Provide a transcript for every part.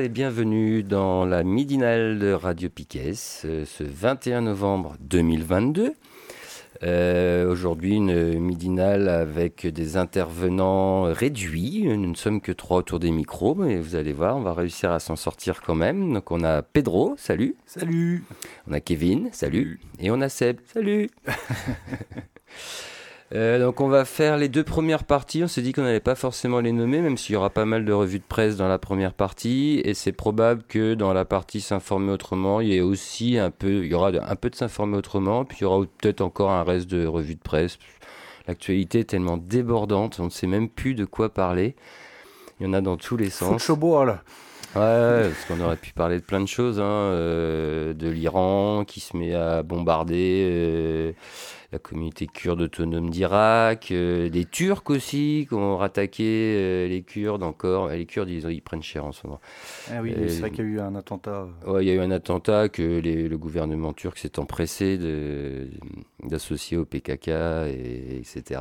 Et bienvenue dans la midinale de Radio Piquet ce 21 novembre 2022. Euh, Aujourd'hui, une midinale avec des intervenants réduits. Nous ne sommes que trois autour des micros, mais vous allez voir, on va réussir à s'en sortir quand même. Donc, on a Pedro, salut. Salut. On a Kevin, salut. Et on a Seb, salut. Euh, donc on va faire les deux premières parties. On s'est dit qu'on n'allait pas forcément les nommer, même s'il y aura pas mal de revues de presse dans la première partie. Et c'est probable que dans la partie s'informer autrement, il y ait aussi un peu, il y aura un peu de s'informer autrement, puis il y aura peut-être encore un reste de revues de presse. L'actualité est tellement débordante, on ne sait même plus de quoi parler. Il y en a dans tous les sens. Faut là. Ouais, parce qu'on aurait pu parler de plein de choses, hein, euh, de l'Iran qui se met à bombarder. Euh, la communauté kurde autonome d'Irak, euh, des Turcs aussi qui ont rattaqué euh, les Kurdes encore. Les Kurdes, ils, ils, prennent cher en ce moment. Ah oui, c'est vrai qu'il y a eu un attentat. Ouais, il y a eu un attentat que les, le gouvernement turc s'est empressé d'associer au PKK, et, etc.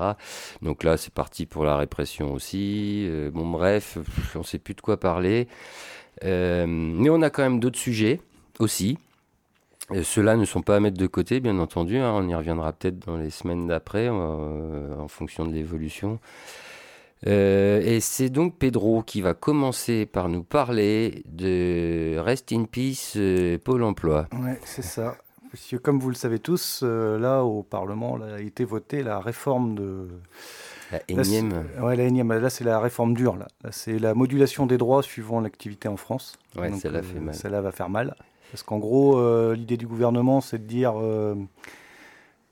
Donc là, c'est parti pour la répression aussi. Euh, bon, bref, on ne sait plus de quoi parler. mais on a quand même d'autres sujets aussi. Ceux-là ne sont pas à mettre de côté, bien entendu. Hein. on y reviendra peut-être dans les semaines d'après, euh, en fonction de l'évolution. Euh, et c'est donc Pedro qui va commencer par nous parler de Rest in Peace euh, Pôle emploi. Oui, c'est ça. Parce que comme vous le savez tous, là au Parlement là, a été votée la réforme de. La énième. Là, la énième. Là, c'est la réforme dure. Là, c'est la modulation des droits suivant l'activité en France. Ouais, celle-là fait mal. Celle-là va faire mal. Parce qu'en gros, euh, l'idée du gouvernement, c'est de dire euh,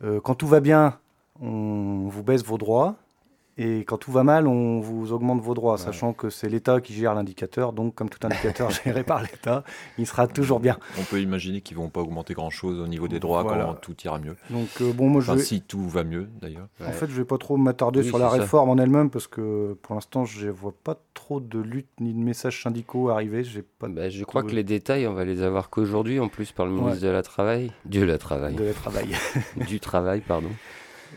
euh, quand tout va bien, on vous baisse vos droits. Et quand tout va mal, on vous augmente vos droits, sachant que c'est l'État qui gère l'indicateur. Donc, comme tout indicateur géré par l'État, il sera toujours bien. On peut imaginer qu'ils vont pas augmenter grand-chose au niveau des droits quand tout ira mieux. Donc, bon, moi, je si tout va mieux, d'ailleurs. En fait, je vais pas trop m'attarder sur la réforme en elle-même parce que pour l'instant, je vois pas trop de lutte ni de messages syndicaux arriver. Pas. Bah, je crois que les détails, on va les avoir qu'aujourd'hui, en plus par le ministre de la Travail, du la Travail, de la Travail, du Travail, pardon.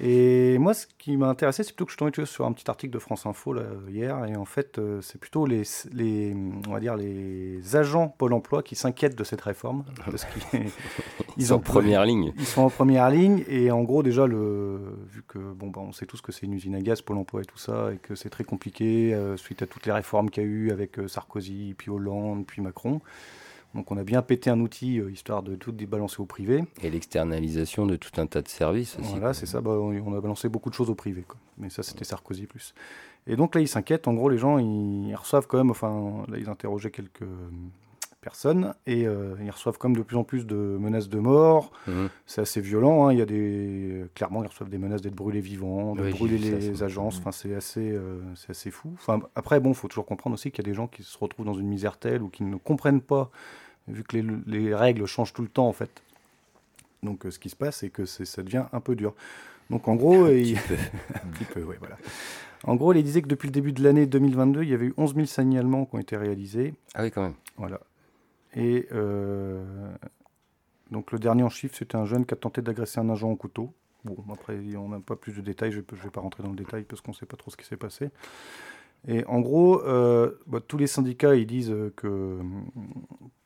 Et moi, ce qui m'a intéressé, c'est plutôt que je tombais sur un petit article de France Info là, hier, et en fait, euh, c'est plutôt les, les, on va dire les agents Pôle Emploi qui s'inquiètent de cette réforme, parce qu'ils ils sont en première ligne. Ils sont en première ligne, et en gros déjà, le, vu que bon, bah, on sait tous que c'est une usine à gaz Pôle Emploi et tout ça, et que c'est très compliqué euh, suite à toutes les réformes qu'il y a eu avec euh, Sarkozy, puis Hollande, puis Macron. Donc on a bien pété un outil euh, histoire de tout débalancer au privé. Et l'externalisation de tout un tas de services aussi. Voilà, c'est ça. Bah, on a balancé beaucoup de choses au privé. Mais ça, c'était Sarkozy plus. Et donc là, ils s'inquiètent. En gros, les gens, ils reçoivent quand même, enfin, là, ils interrogeaient quelques personnes et euh, ils reçoivent comme de plus en plus de menaces de mort. Mhm. C'est assez violent. Hein. Il y a des clairement ils reçoivent des menaces d'être brûlés vivants, de brûler les agences. Enfin c'est assez euh, c'est assez fou. Enfin après bon faut toujours comprendre aussi qu'il y a des gens qui se retrouvent dans une misère telle ou qui ne comprennent pas vu que les, les règles changent tout le temps en fait. Donc euh, ce qui se passe c'est que ça devient un peu dur. Donc en gros, il... un petit peu, ouais, voilà. En gros, il disait que depuis le début de l'année 2022, il y avait eu 11 000 signalements qui ont été réalisés. Ah oui, quand même. Voilà. Et euh, donc le dernier en chiffre, c'était un jeune qui a tenté d'agresser un agent au couteau. Bon, après, on n'a pas plus de détails, je ne vais pas rentrer dans le détail parce qu'on ne sait pas trop ce qui s'est passé. Et en gros, euh, bah, tous les syndicats, ils disent que,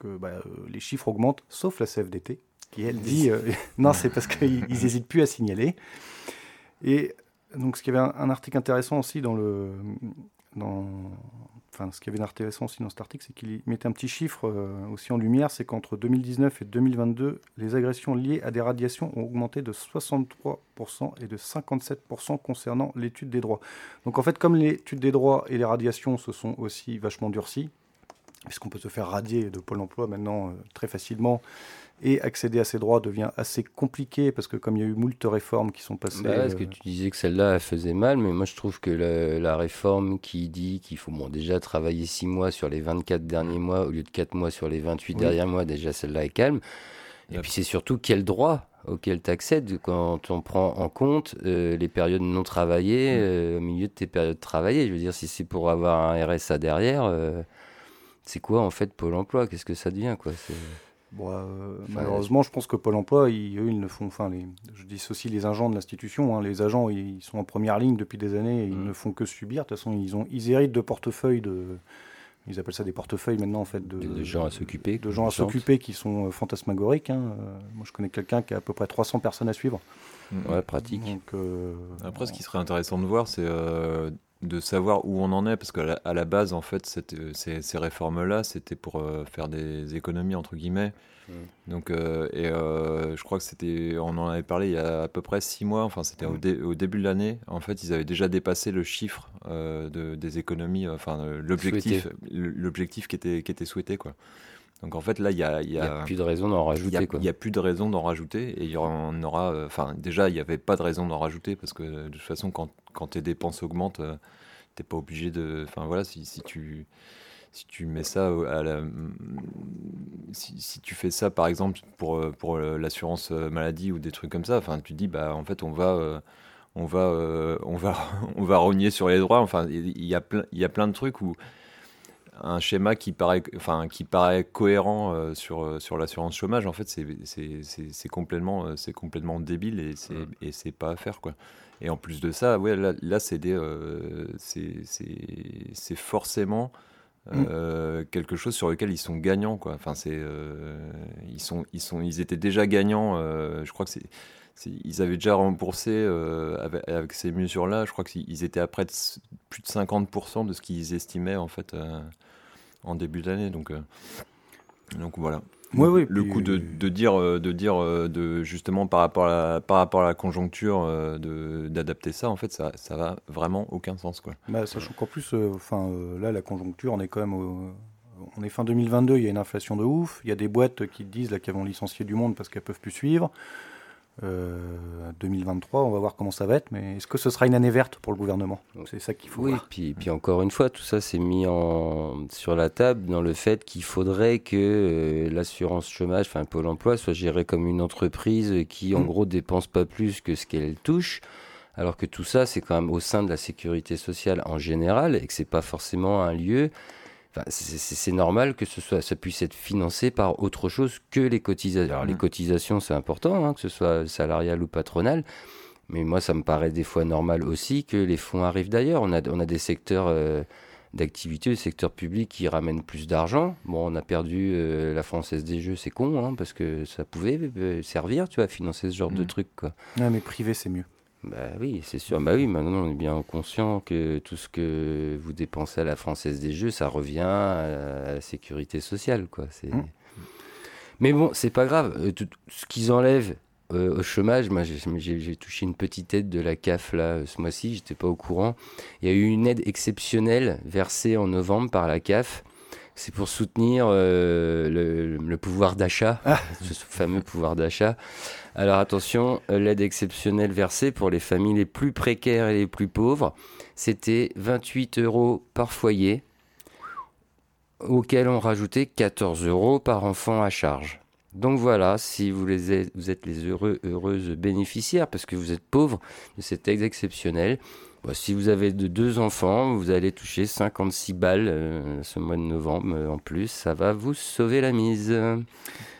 bah, les chiffres augmentent, sauf la CFDT, qui elle dit euh, non, c'est parce qu'ils n'hésitent plus à signaler. Et donc, ce qui avait un, un article intéressant aussi dans le, dans, enfin, ce qui avait d'intéressant aussi dans cet article, c'est qu'il mettait un petit chiffre euh, aussi en lumière, c'est qu'entre 2019 et 2022, les agressions liées à des radiations ont augmenté de 63% et de 57% concernant l'étude des droits. Donc en fait, comme l'étude des droits et les radiations se sont aussi vachement durcies, puisqu'on peut se faire radier de Pôle emploi maintenant très facilement et accéder à ces droits devient assez compliqué parce que comme il y a eu moult réformes qui sont passées. Bah, parce que tu disais que celle-là elle faisait mal, mais moi je trouve que la, réforme qui dit qu'il faut bon, déjà travailler 6 mois sur les 24 derniers mois au lieu de 4 mois sur les 28 derniers mois, déjà celle-là est calme. Et puis c'est surtout quel droit auquel tu accèdes quand on prend en compte euh, les périodes non travaillées euh, au milieu de tes périodes travaillées. Je veux dire, si c'est pour avoir un RSA derrière, euh, c'est quoi en fait Pôle emploi? Qu'est-ce que ça devient quoi? Euh, malheureusement, je pense que Pôle emploi, ils, eux, ils ne font. Enfin, les, je dis aussi les agents de l'institution. Hein, les agents, ils, sont en première ligne depuis des années et ils mm. ne font que subir. De toute façon, ils, ont, ils héritent de portefeuilles de. Ils appellent ça des portefeuilles maintenant, en fait. De, gens à s'occuper. De gens à s'occuper qui sont euh, fantasmagoriques. Hein. Euh, moi, je connais quelqu'un qui a à peu près 300 personnes à suivre. Ouais, pratique. Après, ce qui serait intéressant de voir, c'est de savoir où on en est, parce qu'à la, base, en fait, ces, ces réformes-là, c'était pour euh, faire des économies, entre guillemets. Mmh. Donc, euh, et euh, je crois que c'était, on en avait parlé il y a à peu près six mois, enfin, c'était au, mmh. au, début de l'année. En fait, ils avaient déjà dépassé le chiffre de, des économies, enfin, l'objectif, l'objectif qui était, qui était souhaité, quoi. Donc en fait là il y a, y a, plus de raison d'en rajouter. Il n'y a, plus de raison d'en rajouter et il y en aura. Enfin déjà il n'y avait pas de raison d'en rajouter parce que de toute façon quand, quand tes dépenses augmentent, t'es pas obligé de. Enfin voilà si, si tu si tu mets ça à la, si, si, tu fais ça par exemple pour, pour l'assurance maladie ou des trucs comme ça, enfin tu dis bah en fait on va on va on va on va rogner sur les droits. Enfin il y a plein il y a plein de trucs où un schéma qui paraît, enfin, qui paraît cohérent euh, sur, euh, sur l'assurance chômage, en fait, c'est complètement, euh, complètement débile et c'est mm. et c'est pas à faire, quoi. Et en plus de ça, ouais, là, là c'est c'est forcément mm. quelque chose sur lequel ils sont gagnants, quoi. Enfin, ils sont, ils sont, ils étaient déjà gagnants. je crois que c'est ils avaient déjà remboursé avec, ces mesures-là, je crois qu'ils étaient à près de plus de 50% de ce qu'ils estimaient en fait en début d'année. Donc, euh, donc voilà. Oui, le coup de, de, dire, euh, de dire euh, de justement par rapport à la, par rapport à la conjoncture, d'adapter ça, en fait, ça, ça va vraiment aucun sens. Quoi. Bah, sachant qu'en plus, enfin là, la conjoncture, on est quand même on est fin 2022, il y a une inflation de ouf. Il y a des boîtes qui disent là qu'elles vont licencier du monde parce qu'elles peuvent plus suivre. 2023, euh, on va voir comment ça va être, mais est-ce que ce sera une année verte pour le gouvernement? C'est ça qu'il faut oui, voir. Puis, puis encore une fois, tout ça s'est mis en, sur la table dans le fait qu'il faudrait que euh, l'assurance chômage, enfin Pôle emploi, soit gérée comme une entreprise qui, en mmh. gros, dépense pas plus que ce qu'elle touche. Alors que tout ça, c'est quand même au sein de la sécurité sociale en général et que c'est pas forcément un lieu c'est normal que ce soit, ça puisse être financé par autre chose que les cotisations. Alors, les mmh. cotisations, c'est important, hein, que ce soit salarial ou patronal. Mais moi, ça me paraît des fois normal aussi que les fonds arrivent d'ailleurs. On a, on a des secteurs euh, d'activité, des secteurs publics qui ramènent plus d'argent. Bon, on a perdu euh, la Française des Jeux, c'est con, hein, parce que ça pouvait euh, servir, tu vois, à financer ce genre de mmh. trucs. Quoi. mais privé, c'est mieux. Bah oui, c'est sûr. Bah oui, maintenant on est bien conscient que tout ce que vous dépensez à la Française des Jeux, ça revient à la sécurité sociale, quoi. C'est... Mmh. Mais bon, c'est pas grave. Euh, tout, ce qu'ils enlèvent euh, au chômage, moi j'ai, touché une petite aide de la CAF là ce mois-ci, j'étais pas au courant. Il y a eu une aide exceptionnelle versée en novembre par la CAF c'est pour soutenir euh, le, pouvoir d'achat, ah. ce fameux pouvoir d'achat. Alors attention, l'aide exceptionnelle versée pour les familles les plus précaires et les plus pauvres, c'était 28 euros par foyer, auquel on rajoutait 14 euros par enfant à charge. Donc voilà, si vous, les vous êtes les heureux, heureuses bénéficiaires, parce que vous êtes pauvres de cette aide exceptionnelle, si vous avez de deux enfants, vous allez toucher 56 balles euh, ce mois de novembre euh, en plus. Ça va vous sauver la mise.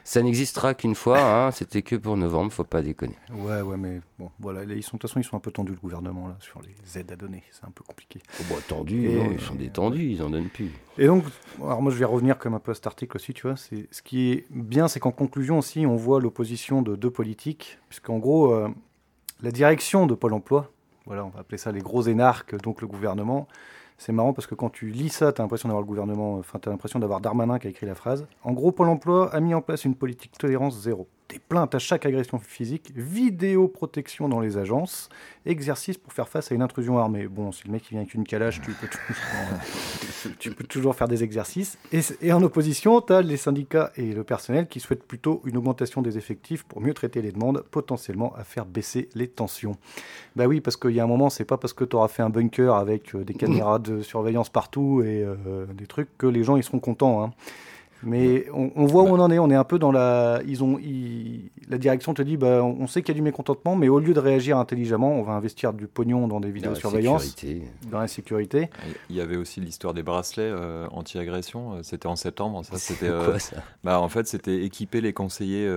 Ça n'existera qu'une fois, hein, c'était que pour novembre, faut pas déconner. Ouais, ouais, mais bon, voilà, ils sont, de toute façon, ils sont un peu tendus, le gouvernement, là, sur les aides à donner. C'est un peu compliqué. Oh, bah, tendus, non, ils sont détendus, ils en donnent plus. Et donc, alors moi, je vais revenir comme un peu à cet article aussi, tu vois. C'est, ce qui est bien, c'est qu'en conclusion aussi, on voit l'opposition de deux politiques, puisqu'en gros, euh, la direction de Pôle emploi, voilà, on va appeler ça les gros énarques, donc le gouvernement. C'est marrant parce que quand tu lis ça, tu as l'impression d'avoir le gouvernement, enfin, tu l'impression d'avoir Darmanin qui a écrit la phrase. En gros, Pôle emploi a mis en place une politique tolérance zéro. Porter plainte à chaque agression physique, vidéoprotection dans les agences, exercice pour faire face à une intrusion armée. Bon, si le mec qui vient avec une calage, tu peux toujours, tu peux toujours faire des exercices. Et, et en opposition, tu as les syndicats et le personnel qui souhaitent plutôt une augmentation des effectifs pour mieux traiter les demandes, potentiellement à faire baisser les tensions. Bah oui, parce qu'il y a un moment, c'est pas parce que tu auras fait un bunker avec euh, des caméras de surveillance partout et euh, des trucs que les gens ils seront contents. Hein. Mais on, voit où on en est. On est un peu dans la. Ils ont, la direction te dit bah, on sait qu'il y a du mécontentement, mais au lieu de réagir intelligemment, on va investir du pognon dans des vidéosurveillances. Dans la sécurité. Il y avait aussi l'histoire des bracelets euh, anti-agression. C'était en septembre. Ça, c'était. quoi ça? bah, en fait, c'était équiper les conseillers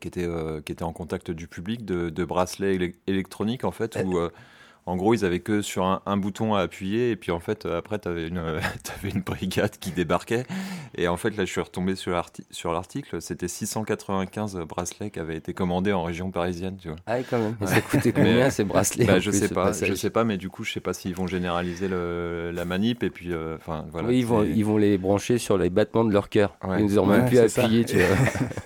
qui étaient, qui étaient en contact du public de, bracelets électroniques en fait, où en gros, ils avaient que sur un, bouton à appuyer, et puis en fait, après, tu avais, une brigade qui débarquait. Et en fait, là, je suis retombé sur l'article. C'était 695 bracelets qui avaient été commandés en région parisienne, tu vois. Ah, quand même. Ça coûtait combien ces bracelets bah, Je sais pas. Je sais pas, mais du coup, je sais pas s'ils vont généraliser la manip, et puis, euh, enfin, voilà. Oui, ils vont, ils vont les brancher sur les battements de leur cœur. Ils nous ont même plus appuyer, tu vois.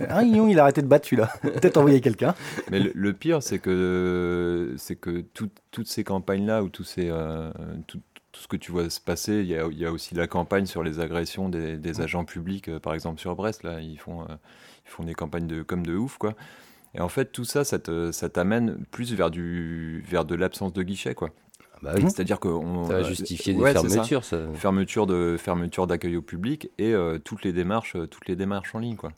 ah, il a arrêté de battre celui-là. Peut-être envoyer quelqu'un. Mais le, pire, c'est que, c'est que toutes ces campagne-là, où tout, euh, tout, tout, ce que tu vois se passer, il y a, il y a aussi la campagne sur les agressions des, des agents publics, euh, par exemple sur Brest, là, ils font, euh, ils font des campagnes de, comme de ouf, quoi. Et en fait, tout ça, ça t'amène plus vers, du, vers de l'absence de guichet, quoi. Bah oui. C'est-à-dire que on, ça va justifier des fermetures, ça. Fermeture de fermeture d'accueil au public et toutes les démarches, toutes les démarches en ligne, quoi.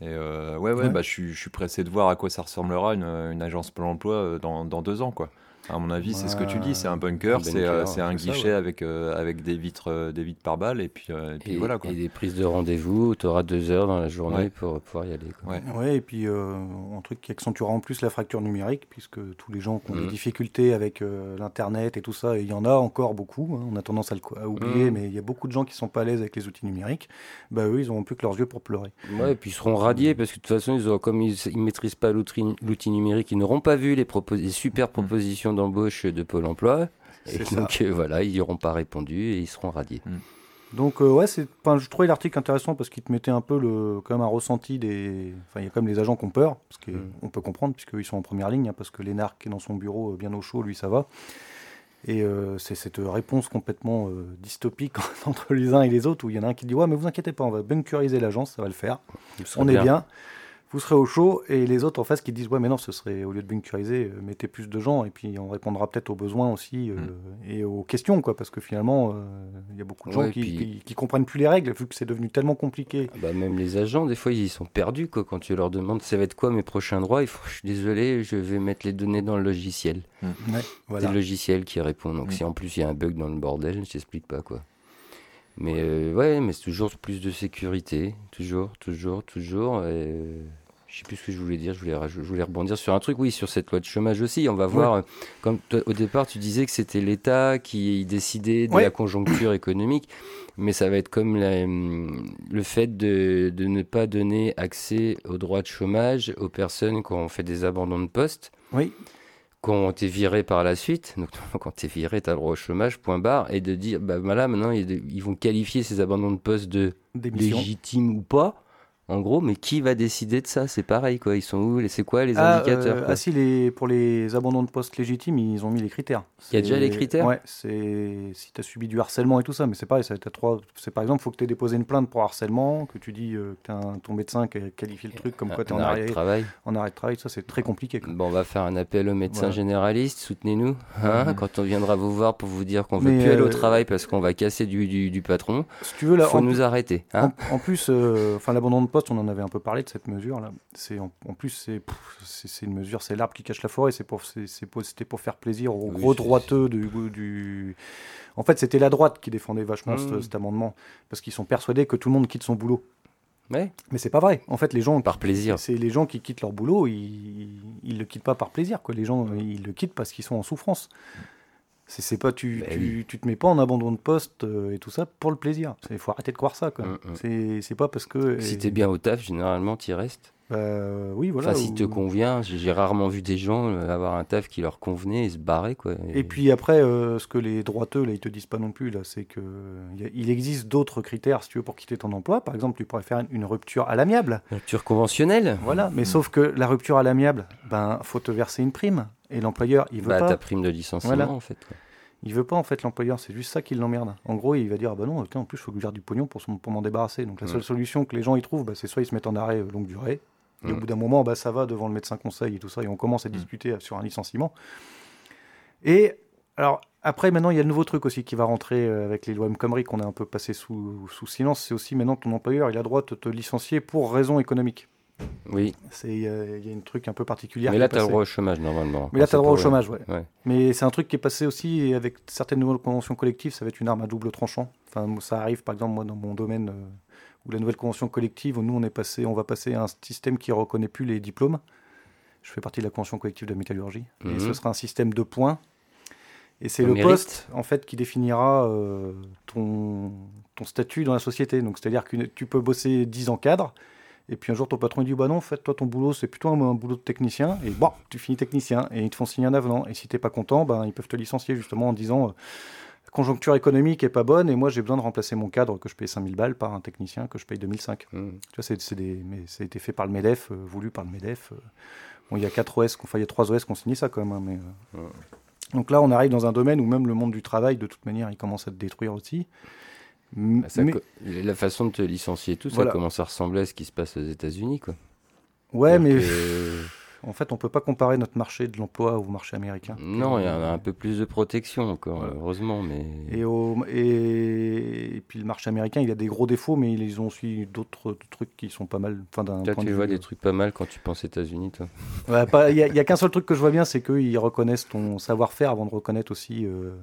Et ouais, ouais, Bah, je, suis, je suis pressé de voir à quoi ça ressemblera une, une agence pour l'emploi dans, dans deux ans, quoi. À mon avis, c'est ce que tu dis, c'est un bunker, c'est euh, un guichet avec, euh, avec des vitres, euh, des vitres par balle, et puis, et, voilà. Quoi. Et des prises de rendez-vous, tu auras deux heures dans la journée pour pouvoir y aller. Quoi. Ouais. et puis un truc qui accentuera en plus la fracture numérique, puisque tous les gens qui ont des mmh. difficultés avec l'Internet et tout ça, et il y en a encore beaucoup, hein, on a tendance à, le, oublier, mmh. mais il y a beaucoup de gens qui sont pas à l'aise avec les outils numériques, bah eux, ils n'auront plus que leurs yeux pour pleurer. Ouais, et puis ils seront radiés, parce que de toute façon, ils auront, comme ils ne maîtrisent pas l'outil numérique, ils n'auront pas vu les, les super mmh. D'embauche de Pôle emploi. Et donc euh, voilà, ils n'y auront pas répondu et ils seront radiés. Hmm. Donc euh, ouais, c'est, je trouvais l'article intéressant parce qu'il te mettait un peu le, quand même un ressenti des, enfin il y a quand même les agents qui ont peur, parce qu'on hmm. peut comprendre puisqu'ils sont en première ligne, hein, parce que Lénard qui est dans son bureau euh, bien au chaud, lui ça va. Et c'est cette réponse complètement dystopique entre les uns et les autres où il y en a un qui dit ouais mais vous inquiétez pas, on va bunkeriser l'agence, ça va le faire, on est bien vous serez au chaud, et les autres en face qui disent ouais mais non, ce serait au lieu de bunkeriser, euh, mettez plus de gens, et puis on répondra peut-être aux besoins aussi euh, mm. et aux questions, quoi, parce que finalement, euh, il y a beaucoup de gens qui, qui, comprennent plus les règles, vu que c'est devenu tellement compliqué. Ah bah, même les agents, des fois, ils sont perdus, quoi, quand tu leur demandes ça va être quoi mes prochains droits, il faut, je suis désolé, je vais mettre les données dans le logiciel. Mm. C'est le logiciel qui répond, donc mm. si en plus il y a un bug dans le bordel, je t'explique pas, quoi. Mais ouais, mais c'est toujours plus de sécurité, toujours, toujours, toujours. Et je sais plus ce que je voulais dire, je voulais, je voulais rebondir sur un truc, oui, sur cette loi de chômage aussi. On va voir, comme au départ, tu disais que c'était l'État qui décidait de la conjoncture économique, mais ça va être comme le fait de, de, ne pas donner accès aux droits de chômage aux personnes qui ont fait des abandons de poste. Oui. Qui ont été virés par la suite, donc quand tu es viré, tu as le droit au chômage, point barre, et de dire, bah voilà, maintenant ils, vont qualifier ces abandons de poste de légitimes ou pas, en gros, mais qui va décider de ça? C'est pareil, quoi. Ils sont où? C'est quoi les ah, indicateurs euh, Ah si, les, pour les abandons de poste légitimes, ils ont mis les critères. Il y a déjà les critères? Ouais, c'est si tu as subi du harcèlement et tout ça, mais c'est pareil, ça trois... c'est par exemple, il faut que tu aies déposé une plainte pour harcèlement, que tu dis euh, que un, ton médecin qui a qualifié le truc comme quoi tu es en, arrêt de travail. En arrêt de travail, ça c'est très compliqué. Bon, on va faire un appel aux médecins généralistes, soutenez-nous, hein, quand on viendra vous voir pour vous dire qu'on ne veut plus aller au euh, travail parce qu'on va casser du, du, patron. Si tu veux, là, faut nous arrêter. Hein. en, plus, enfin l'abandon de poste, on en avait un peu parlé de cette mesure là. C'est en, plus c'est c'est une mesure, c'est l'arbre qui cache la forêt. C'est pour c'était pour faire plaisir aux gros droiteux du, du En fait, c'était la droite qui défendait vachement mmh. cet, amendement parce qu'ils sont persuadés que tout le monde quitte son boulot. Mais Mais c'est pas vrai. En fait, les gens par plaisir. C'est les gens qui quittent leur boulot, ils, ils le quittent pas par plaisir. Quoi. Les gens, ils le quittent parce qu'ils sont en souffrance. C'est pas tu, ben tu, tu, te mets pas en abandon de poste euh, et tout ça pour le plaisir. Il faut arrêter de croire ça. Mm, mm. C'est pas parce que. Si t'es bien au taf, généralement, tu restes. Bah, euh, oui, voilà. Enfin, si ou- te convient, j'ai rarement vu des gens euh, avoir un taf qui leur convenait et se barrer, quoi. Et puis après, euh, ce que les droiteux, là, ils te disent pas non plus, là, c'est que il y a- il existe d'autres critères, si tu veux, pour quitter ton emploi. Par exemple, tu pourrais faire une- rupture à l'amiable. Rupture conventionnelle Voilà, mais sauf que la rupture à l'amiable, ben, faut te verser une prime. Et l'employeur, il veut Bah, pas. ta prime de licenciement, Voilà. en fait. quoi. Il veut pas, en fait, l'employeur. C'est juste ça qui l'emmerde. En gros, il va dire, ah bah non, putain, en plus, il faut que je garde du pognon pour, son- pour m'en débarrasser. Donc la seule Mm. solution que les gens y trouvent, bah, c'est soit ils se mettent en arrêt euh, longue durée. Et au Mm. bout d'un moment, bah, ça va devant le médecin conseil et tout ça, et on commence à Mm. discuter euh, sur un licenciement. Et alors, après, maintenant, il y a le nouveau truc aussi qui va rentrer euh, avec les lois M. Khomri qu'on a un peu passé sous, sous silence. C'est aussi maintenant ton employeur, il a le droit de te licencier pour raison économique. Oui, euh, Il y a une truc un peu particulier. mais là, tu as le droit au chômage, normalement. Mais là, tu as le droit au chômage, ouais. Ouais. Mais c'est un truc qui est passé aussi et avec certaines nouvelles conventions collectives, ça va être une arme à double tranchant. Enfin, ça arrive, par exemple, moi, dans mon domaine euh, où la nouvelle convention collective, où nous, on, est passé, on va passer à un système qui reconnaît plus les diplômes. Je fais partie de la convention collective de la métallurgie. Et Mhm. ce sera un système de points. Et c'est le mérite. poste, en fait, qui définira euh, ton, ton statut dans la société. Donc, c'est-à-dire que tu peux bosser 10 ans cadre, et puis un jour, ton patron il dit Bah non, en fait, toi, ton boulot, c'est plutôt un, un boulot de technicien. Et bon, tu finis technicien. Et ils te font signer un avenant. Et si t'es pas content, ben, ils peuvent te licencier justement en disant euh, La conjoncture économique est pas bonne, et moi, j'ai besoin de remplacer mon cadre que je paye 5000 balles par un technicien que je paye 2005. Mm. Tu vois, c'est, c'est des, mais ça a été fait par le MEDEF, euh, voulu par le MEDEF. euh. Bon, il y a 4 OS, enfin, il y a 3 OS qui ont signé ça quand même. hein, mais, euh. Ouais. Donc là, on arrive dans un domaine où même le monde du travail, de toute manière, il commence à te détruire aussi. Bah, ça mais- La façon de te licencier et tout, Voilà. ça commence à ressembler à ce qui se passe aux États-Unis, quoi. ouais, mais que- en fait, on peut pas comparer notre marché de l'emploi au marché américain. Non, il y en a un peu plus de protection encore, heureusement, mais. Et, au, et, et puis le marché américain, il a des gros défauts, mais ils ont aussi d'autres trucs qui sont pas mal. Enfin, d'un tu de vois vue- des trucs pas mal quand tu penses États-Unis, toi. Ouais, pas- Il n'y a, il y a qu'un seul truc que je vois bien, c'est qu'ils reconnaissent ton savoir-faire avant de reconnaître aussi. euh,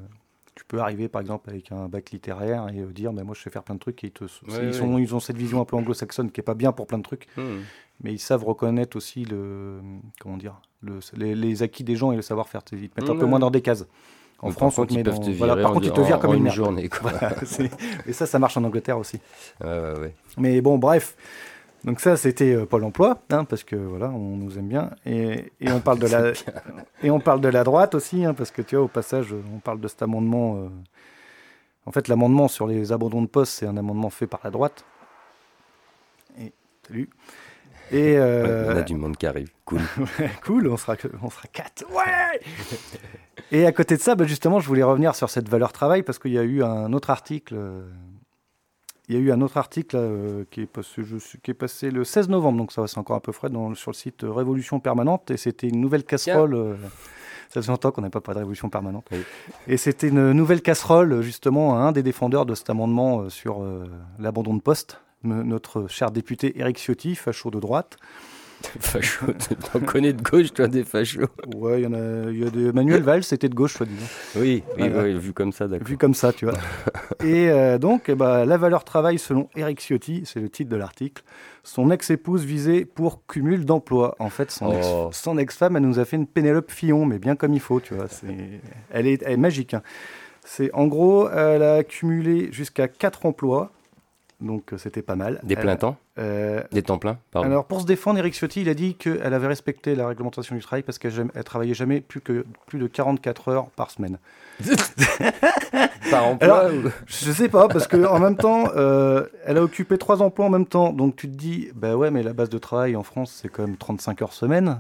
peux arriver par exemple avec un bac littéraire et euh, dire mais moi je sais faire plein de trucs et ils, te, c'est- Ouais, ils, ouais. sont- ils ont cette vision un peu anglo-saxonne qui est pas bien pour plein de trucs Hmm. mais ils savent reconnaître aussi le comment dire le, les, les acquis des gens et le savoir-faire ils te mettent un Ouais. peu moins dans des cases en Mais France par on contre, ils peuvent dans- te voilà, virer par contre ils te virent en- comme une merde journée, quoi. Voilà, c'est- et ça ça marche en Angleterre aussi Ouais, ouais, ouais. mais bon, bref. Donc ça, c'était euh, Pôle Emploi, hein, parce que voilà, on nous aime bien. Et, et on parle de la et on parle de la droite aussi, hein, parce que tu vois, au passage, on parle de cet amendement. euh, En fait, l'amendement sur les abandons de poste, c'est un amendement fait par la droite. Et salut. Et euh, On a du monde qui arrive. Cool. cool, on sera, on sera quatre. Ouais Et à côté de ça, bah, justement, je voulais revenir sur cette valeur travail parce qu'il y a eu un autre article. Il y a eu un autre article euh, qui, est passé, je suis- qui est passé le 16 novembre, donc ça c'est encore un peu frais, dans, sur le site euh, Révolution Permanente. Et c'était une nouvelle casserole. euh, ça fait longtemps qu'on n'a pas parlé de Révolution Permanente. Oui. Et c'était une nouvelle casserole, justement, à un des défendeurs de cet amendement sur l'abandon de poste, notre cher député Éric Ciotti, facho de droite. Facho. T'en connais de gauche, toi, des fachos Ouais, il y en a, y a des Manuel Valls, c'était de gauche, soi-disant. Oui, oui, Voilà. oui, vu comme ça, d'accord. Vu comme ça, tu vois. Et euh, donc, eh ben, la valeur travail selon Eric Ciotti, c'est le titre de l'article, son ex-épouse visée pour cumul d'emploi. En fait, son, ex- Oh. son ex-femme, elle nous a fait une Pénélope Fillon, mais bien comme il faut, tu vois. C'est, elle, est, elle est magique. hein. C'est, en gros, elle a cumulé jusqu'à 4 emplois, donc euh, c'était pas mal. Des Elle- plein temps euh, Des temps pleins Pardon. alors, pour se défendre, Eric Ciotti, il a dit qu'elle avait respecté la réglementation du travail parce qu'elle travaillait jamais plus, que, plus de 44 heures par semaine. Par emploi Alors, ou- Je sais pas, parce qu'en même temps, euh, elle a occupé trois emplois en même temps. Donc tu te dis, bah ouais, mais la base de travail en France, c'est quand même 35 heures semaine.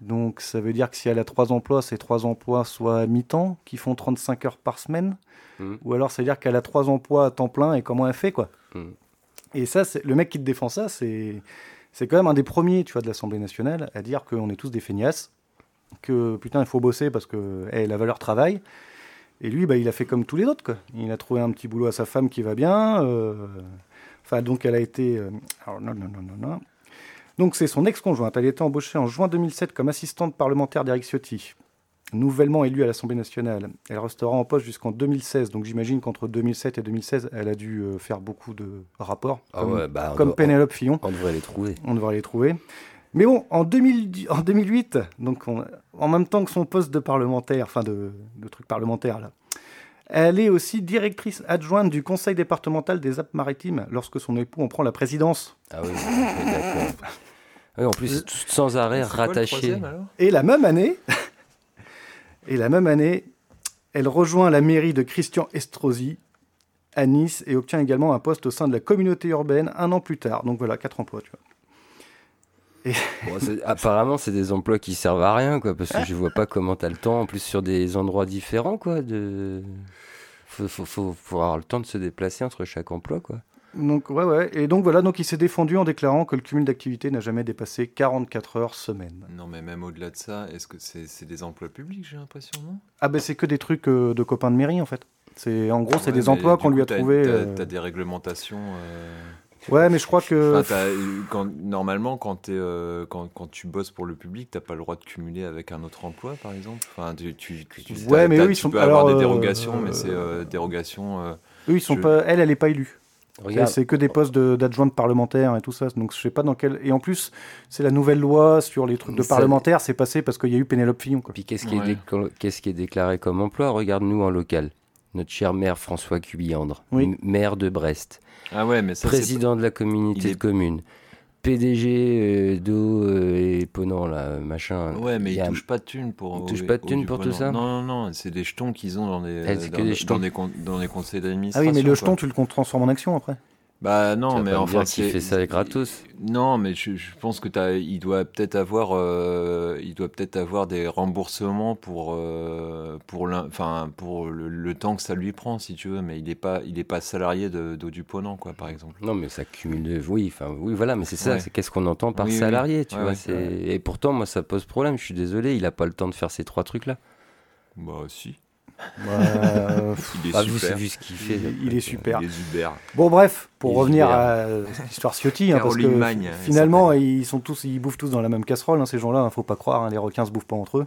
Donc ça veut dire que si elle a trois emplois, c'est trois emplois soit à mi-temps qui font 35 heures par semaine. Mhm. Ou alors ça veut dire qu'elle a trois emplois à temps plein et comment elle fait, quoi. Mhm. Et ça, le mec qui te défend ça, c'est quand même un des premiers, tu vois, de l'Assemblée nationale à dire qu'on est tous des feignasses, que putain, il faut bosser parce que eh, la valeur travail. Et lui, bah, il a fait comme tous les autres. Il a trouvé un petit boulot à sa femme qui va bien. euh, donc elle a été. euh, non, non, non, non, non. Donc c'est son ex-conjointe. Elle a été embauchée en juin 2007 comme assistante parlementaire d'Eric Ciotti. Nouvellement élue à l'Assemblée nationale. Elle restera en poste jusqu'en 2016. Donc j'imagine qu'entre 2007 et 2016, elle a dû euh, faire beaucoup de rapports. Ah comme, ouais, bah, on comme doit- Pénélope Fillon. On devrait les trouver. On devrait les trouver. Mais bon, en, 2000 en 2008, donc on- en même temps que son poste de parlementaire, enfin de, de truc parlementaire là, elle est aussi directrice adjointe du conseil départemental des Alpes-Maritimes lorsque son époux en prend la présidence. Ah oui, oui, d'accord. Ouais, en plus, tout sans arrêt rattaché. Et la même année, et la même année, elle rejoint la mairie de Christian Estrosi à Nice et obtient également un poste au sein de la communauté urbaine un an plus tard. Donc voilà, quatre emplois, tu vois. Apparemment, c'est des emplois qui servent à rien, quoi, parce que je vois pas comment t'as le temps, en plus sur des endroits différents, quoi. De... Faut, faut avoir le temps de se déplacer entre chaque emploi, quoi. Donc ouais, ouais. Et donc voilà, donc il s'est défendu en déclarant que le cumul d'activités n'a jamais dépassé 44 heures semaine. Non, mais même au-delà de ça, est-ce que c'est c'est des emplois publics, j'ai l'impression, non? Ah ben c'est que des trucs euh, de copains de mairie en fait. C'est en gros c'est Ouais, des mais emplois du qu'on lui a t'as- trouvé. T'as euh, t'as des réglementations. euh, Ouais, mais je crois que enfin, t'as- quand, normalement, quand, t'es, euh, quand, quand tu bosses pour le public, t'as pas le droit de cumuler avec un autre emploi, par exemple? Enfin, tu, tu, tu- tu- Ouais, t'as- mais t'as- eux, ils tu sont- peux avoir des euh, dérogations, mais c'est euh, dérogations. euh, eux ils sont je- pas. Elle, elle est pas élue. C'est- que des postes de- d'adjointe parlementaire et tout ça. Donc je sais pas dans quel. Et en plus, c'est la nouvelle loi sur les trucs de Ça- parlementaire. C'est passé parce qu'il y a eu Pénélope Fillon. Quoi. Puis qu'est-ce qui, est Ouais. décla- qu'est-ce qui est déclaré comme emploi? Regarde-nous en local. Notre cher maire François Cubillandre, Oui. maire de Brest, Ah ouais, mais ça, c'est président de la communauté est- de communes, PDG euh, d'eau euh, et Ponant, là, machin. Ouais, mais ils touchent pas de thunes pour. Ils touchent pas de thunes pour tout ça Non, non, non, c'est des jetons qu'ils ont dans c'est que dans, des les conseils Ah d'administration. oui, mais le jeton, tu le transformes en action après. Bah non, mais enfin, c'est- fait ça gratos. Non, mais je, je pense que il doit peut-être avoir, euh, il doit peut-être avoir des remboursements pour, euh, pour, enfin, pour le, le temps que ça lui prend, si tu veux. Mais il n'est pas, il est pas salarié de, du Ponant, quoi, par exemple. Non, mais ça cumule. Oui, enfin, oui, voilà, mais c'est ça, Ouais. c'est qu'est-ce qu'on entend par Oui, oui. salarié, tu Ouais, vois. ouais. Et pourtant, moi, ça pose problème, je suis désolé, il a pas le temps de faire ces trois trucs-là. Bah si. Euh, Il est vu, super. vu ce qu'il fait. il, le il est mec, super. Il est super. Bon bref, pour revenir à euh, l'histoire Ciotti, hein, parce que Magne, elle finalement ils sont tous, ils bouffent tous dans la même casserole, hein, ces gens-là. hein, faut pas croire, hein, les requins se bouffent pas entre eux.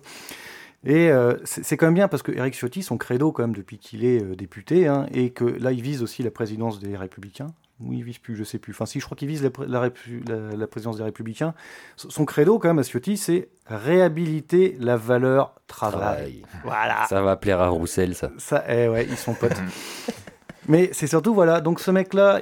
Et euh, c'est c'est quand même bien parce que Eric Ciotti, son credo quand même depuis qu'il est euh, député, hein, et que là il vise aussi la présidence des Républicains. Ou il vise plus, je sais plus. Enfin si, je crois qu'il vise la, pré- la répu- la- la présidence des Républicains. Son credo quand même à Ciotti, c'est réhabiliter la valeur travail. travail. Voilà. Ça va plaire à Roussel, ça. Ça, eh ouais, ils sont potes. Mais c'est surtout, voilà, donc ce mec-là,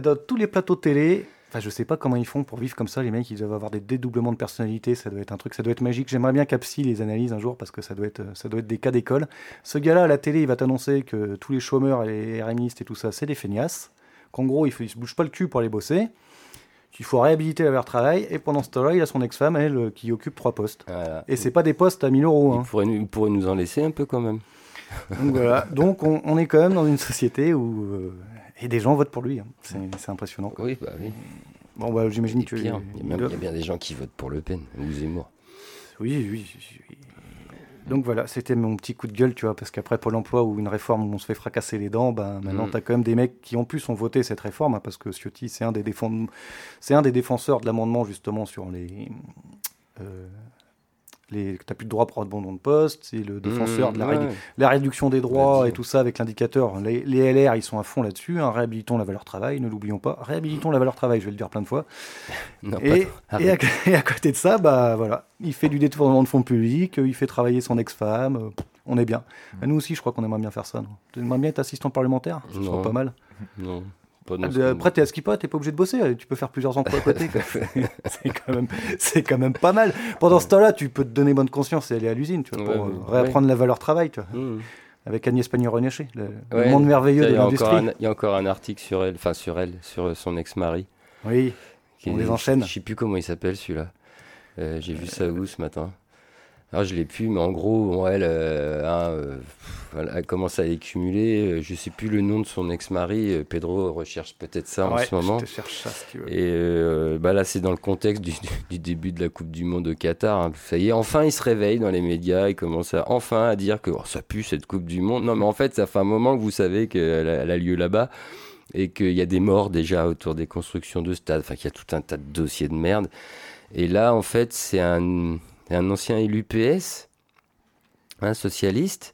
dans tous les plateaux de télé, enfin, je sais pas comment ils font pour vivre comme ça, les mecs, ils doivent avoir des dédoublements de personnalité, ça doit être un truc, ça doit être magique. J'aimerais bien qu'Apsi les analyse un jour, parce que ça doit être, ça doit être des cas d'école. Ce gars-là, à la télé, il va t'annoncer que tous les chômeurs et les RMistes et tout ça, c'est des feignasses, qu'en gros, il, il se bouge pas le cul pour aller bosser, qu'il faut réhabiliter la valeur travail, et pendant ce temps-là, il a son ex-femme, elle, euh, qui occupe trois postes. Voilà. Et c'est pas des postes à 1000 euros, hein. Il pourrait, nous, il pourrait nous en laisser un peu quand même. Donc voilà, donc on, on est quand même dans une société où euh, et des gens votent pour lui. hein. C'est impressionnant. quoi. Oui, bah oui. Bon bah j'imagine que pire, il y, a bien des gens qui votent pour Le Pen ou Zemmour. oui, oui, oui. Donc voilà, c'était mon petit coup de gueule, tu vois, parce qu'après Pôle Emploi ou une réforme où on se fait fracasser les dents, ben maintenant Mhm. t'as quand même des mecs qui en plus ont voté cette réforme, hein, parce que Ciotti c'est un des défend- c'est un des défenseurs de l'amendement justement sur les euh, les t'as plus de droit pour abandon de poste, c'est le défenseur de la, Mmh, ouais. rédu- la réduction des droits et tout ça avec l'indicateur. Les, les LR, ils sont à fond là-dessus. hein. réhabilitons la valeur travail, ne l'oublions pas. Réhabilitons la valeur travail, je vais le dire plein de fois. Non, Et, à, Arrête. et à côté de ça, bah voilà, il fait du détournement de fonds publics, euh, il fait travailler son ex-femme. euh, on est bien. Et nous aussi, je crois qu'on aimerait bien faire ça. non? Tu aimerais bien être assistant parlementaire? Ce serait pas mal. Non, pas Euh, monde. Après, t'es à Skipa, t'es pas obligé de bosser. euh, Tu peux faire plusieurs emplois à côté. c'est quand quand même pas mal. Pendant ce temps-là, tu peux te donner bonne conscience et aller à l'usine, tu vois, Ouais, pour euh, réapprendre la valeur travail, tu vois. Mmh. avec Agnès Pannier-Runacher, le, monde merveilleux de l'industrie. Il y a encore un article sur elle, enfin sur elle, sur son ex-mari. Oui, qui On est- les enchaîne. Je sais plus comment il s'appelle celui-là. Euh, J'ai vu ça où ce matin? Alors je l'ai plus, mais en gros, elle, euh, hein, euh, elle a commencé à les cumuler. Euh, Je sais plus le nom de son ex-mari. Pedro recherche peut-être ça en ce moment. je te cherche ça si tu veux. Et euh, bah là, c'est dans le contexte du, du début de la Coupe du Monde au Qatar. hein. Ça y est, enfin, il se réveille dans les médias. Il commence à, enfin à dire que oh, ça pue cette Coupe du Monde. Non, mais en fait, ça fait un moment que vous savez qu'elle a, elle a lieu là-bas et qu'il y a des morts déjà autour des constructions de stades. Enfin, qu'il y a tout un tas de dossiers de merde. Et là, en fait, c'est un, un ancien élu PS, un socialiste,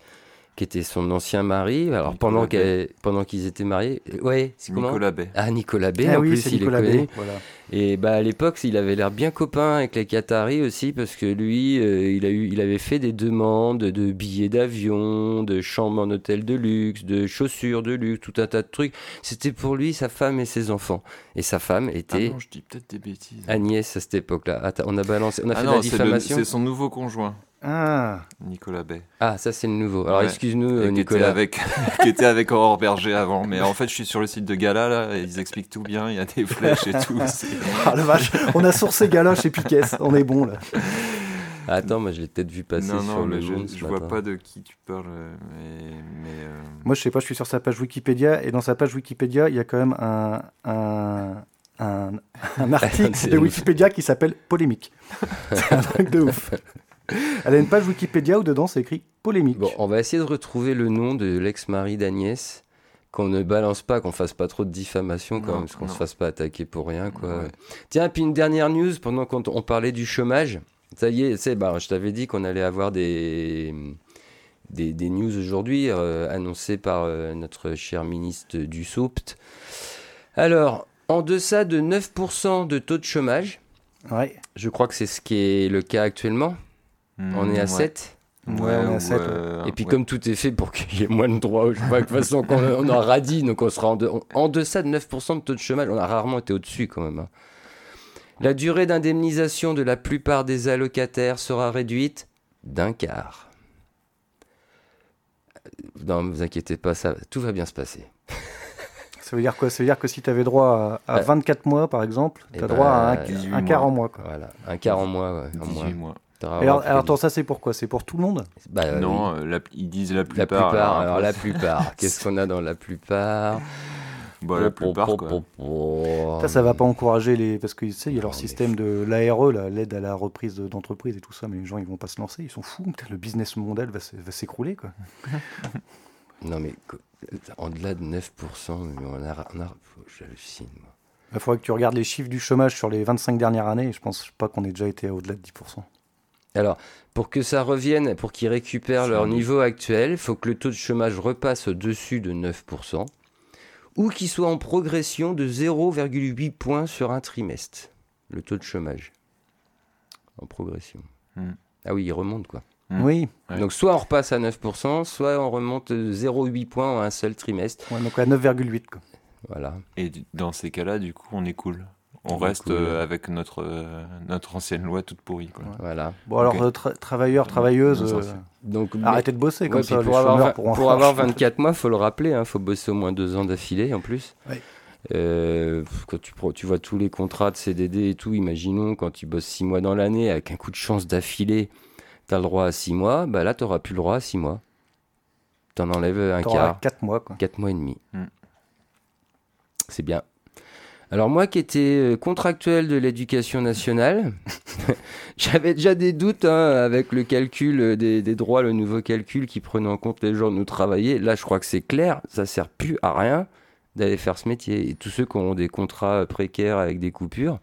qui était son ancien mari. Alors Nicolas pendant qu'elle- pendant qu'ils étaient mariés, ouais, c'est comment Nicolas Bay. Ah Nicolas Bay, Ah en oui, plus il est connu. Voilà. Et bah à l'époque, il avait l'air bien copain avec les Qataris aussi parce que lui, euh, il a eu, il avait fait des demandes de billets d'avion, de chambres en hôtel de luxe, de chaussures de luxe, tout un tas de trucs. C'était pour lui, sa femme et ses enfants. Et sa femme Ah était non, je dis peut-être des bêtises. Agnès à cette époque-là. Attends, on a balancé, on a Ah fait non, la diffamation. c'est son nouveau conjoint, Ah, Nicolas Bay. Ah, ça c'est le nouveau. Alors Ouais. excuse-nous, Nicolas. avec, qui était avec Aurore Berger avant. Mais en fait, je suis sur le site de Gala, là, et ils expliquent tout bien. Il y a des flèches et tout. ah la vache, on a sourcé Gala chez Piquet, on est bon là. Attends, moi je l'ai peut-être vu passer Non, sur non, le mais je, monde. je vois pas de qui tu parles. euh, Mais, mais, euh, Moi, je sais pas, je suis sur sa page Wikipédia et dans sa page Wikipédia, il y a quand même un, un, un, un article de. Wikipédia qui s'appelle Polémique. C'est un truc de ouf. Elle a une page Wikipédia où dedans c'est écrit Polémique. Bon, on va essayer de retrouver le nom de l'ex-mari d'Agnès. Qu'on ne balance pas, qu'on fasse pas trop de diffamation, quand Non, même, parce qu'on se fasse pas attaquer pour rien, quoi. Ouais. Tiens, puis une dernière news, pendant qu'on on parlait du chômage. Ça y est, c'est, bah, je t'avais dit qu'on allait avoir des, des, des news aujourd'hui, euh, annoncées par euh, notre cher ministre du SOPT. Alors, en deçà de 9% de taux de chômage, Ouais. je crois que c'est ce qui est le cas actuellement. On est à ouais. 7. Ouais, on est à ou, sept, ouais. euh, Et puis ouais. comme tout est fait pour qu'il y ait moins de droits chômage, de toute façon qu'on on en radie, donc on sera en, de- en- en deçà de 9% de taux de chômage, on a rarement été au-dessus quand même. hein. La durée d'indemnisation de la plupart des allocataires sera réduite d'un quart. Non, ne vous inquiétez pas, ça, tout va bien se passer. Ça veut dire quoi? Ça veut dire que si tu avais droit à, à Ouais. 24 mois, par exemple, Eh tu as ben, droit à un, 18 un quart mois. en mois. Quoi. Voilà, un quart en mois. ouais, en 18 mois. mois. Alors, alors attends, ça c'est pourquoi? C'est pour tout le monde? Bah, euh, non, euh, la- ils disent la la plupart. plupart. Alors, la plupart. Qu'est-ce qu'on a dans la plupart? Bah, la plupart, quoi. Ça, ça va pas encourager les. Parce que tu sais, il y a leur Non, mais système de l'ARE, l'aide à la reprise de- d'entreprise et tout ça, mais les gens ils vont pas se lancer, ils sont fous. Le business mondial va s'écrouler quoi. Non, mais en delà de 9%, mais on a. On a J'hallucine, moi. Il faudrait que tu regardes les chiffres du chômage sur les 25 dernières années, et je pense pas qu'on ait déjà été au-delà de 10%. Alors, pour que ça revienne, pour qu'ils récupèrent leur niveau actuel, il faut que le taux de chômage repasse au-dessus de 9%, ou qu'il soit en progression de 0,8 points sur un trimestre. Le taux de chômage. En progression. Hmm. Ah oui, il remonte, quoi. Mm. Oui. Donc, soit on repasse à 9%, soit on remonte de 0,8 points en un seul trimestre. ouais, donc à 9,8 quoi. Voilà. Et dans ces cas-là, du coup, on est cool. On On est reste cool. euh, avec notre, euh, notre ancienne loi toute pourrie. Quoi. Voilà. Bon alors, Ok. euh, tra- travailleurs, travailleuses, euh. Donc, arrêtez de bosser comme ça, pour, avoir, chômeurs vingt- pourront pour avoir 24 mois, faut le rappeler, il faut bosser au moins deux ans d'affilée en plus. Ouais. Euh, quand tu, vois tous les contrats de CDD et tout, imaginons quand tu bosses 6 mois dans l'année, avec un coup de chance d'affilée, tu as le droit à 6 mois, bah là tu n'auras plus le droit à 6 mois. Tu en enlèves un T'auras quart, 4 mois quoi. 4 mois et demi. Mm. C'est bien. Alors moi qui étais euh, contractuel de l'éducation nationale, j'avais déjà des doutes hein, avec le calcul euh, des, droits, le nouveau calcul qui prenait en compte les jours de nous travailler. Là je crois que c'est clair, ça sert plus à rien d'aller faire ce métier. Et tous ceux qui ont des contrats précaires avec des coupures,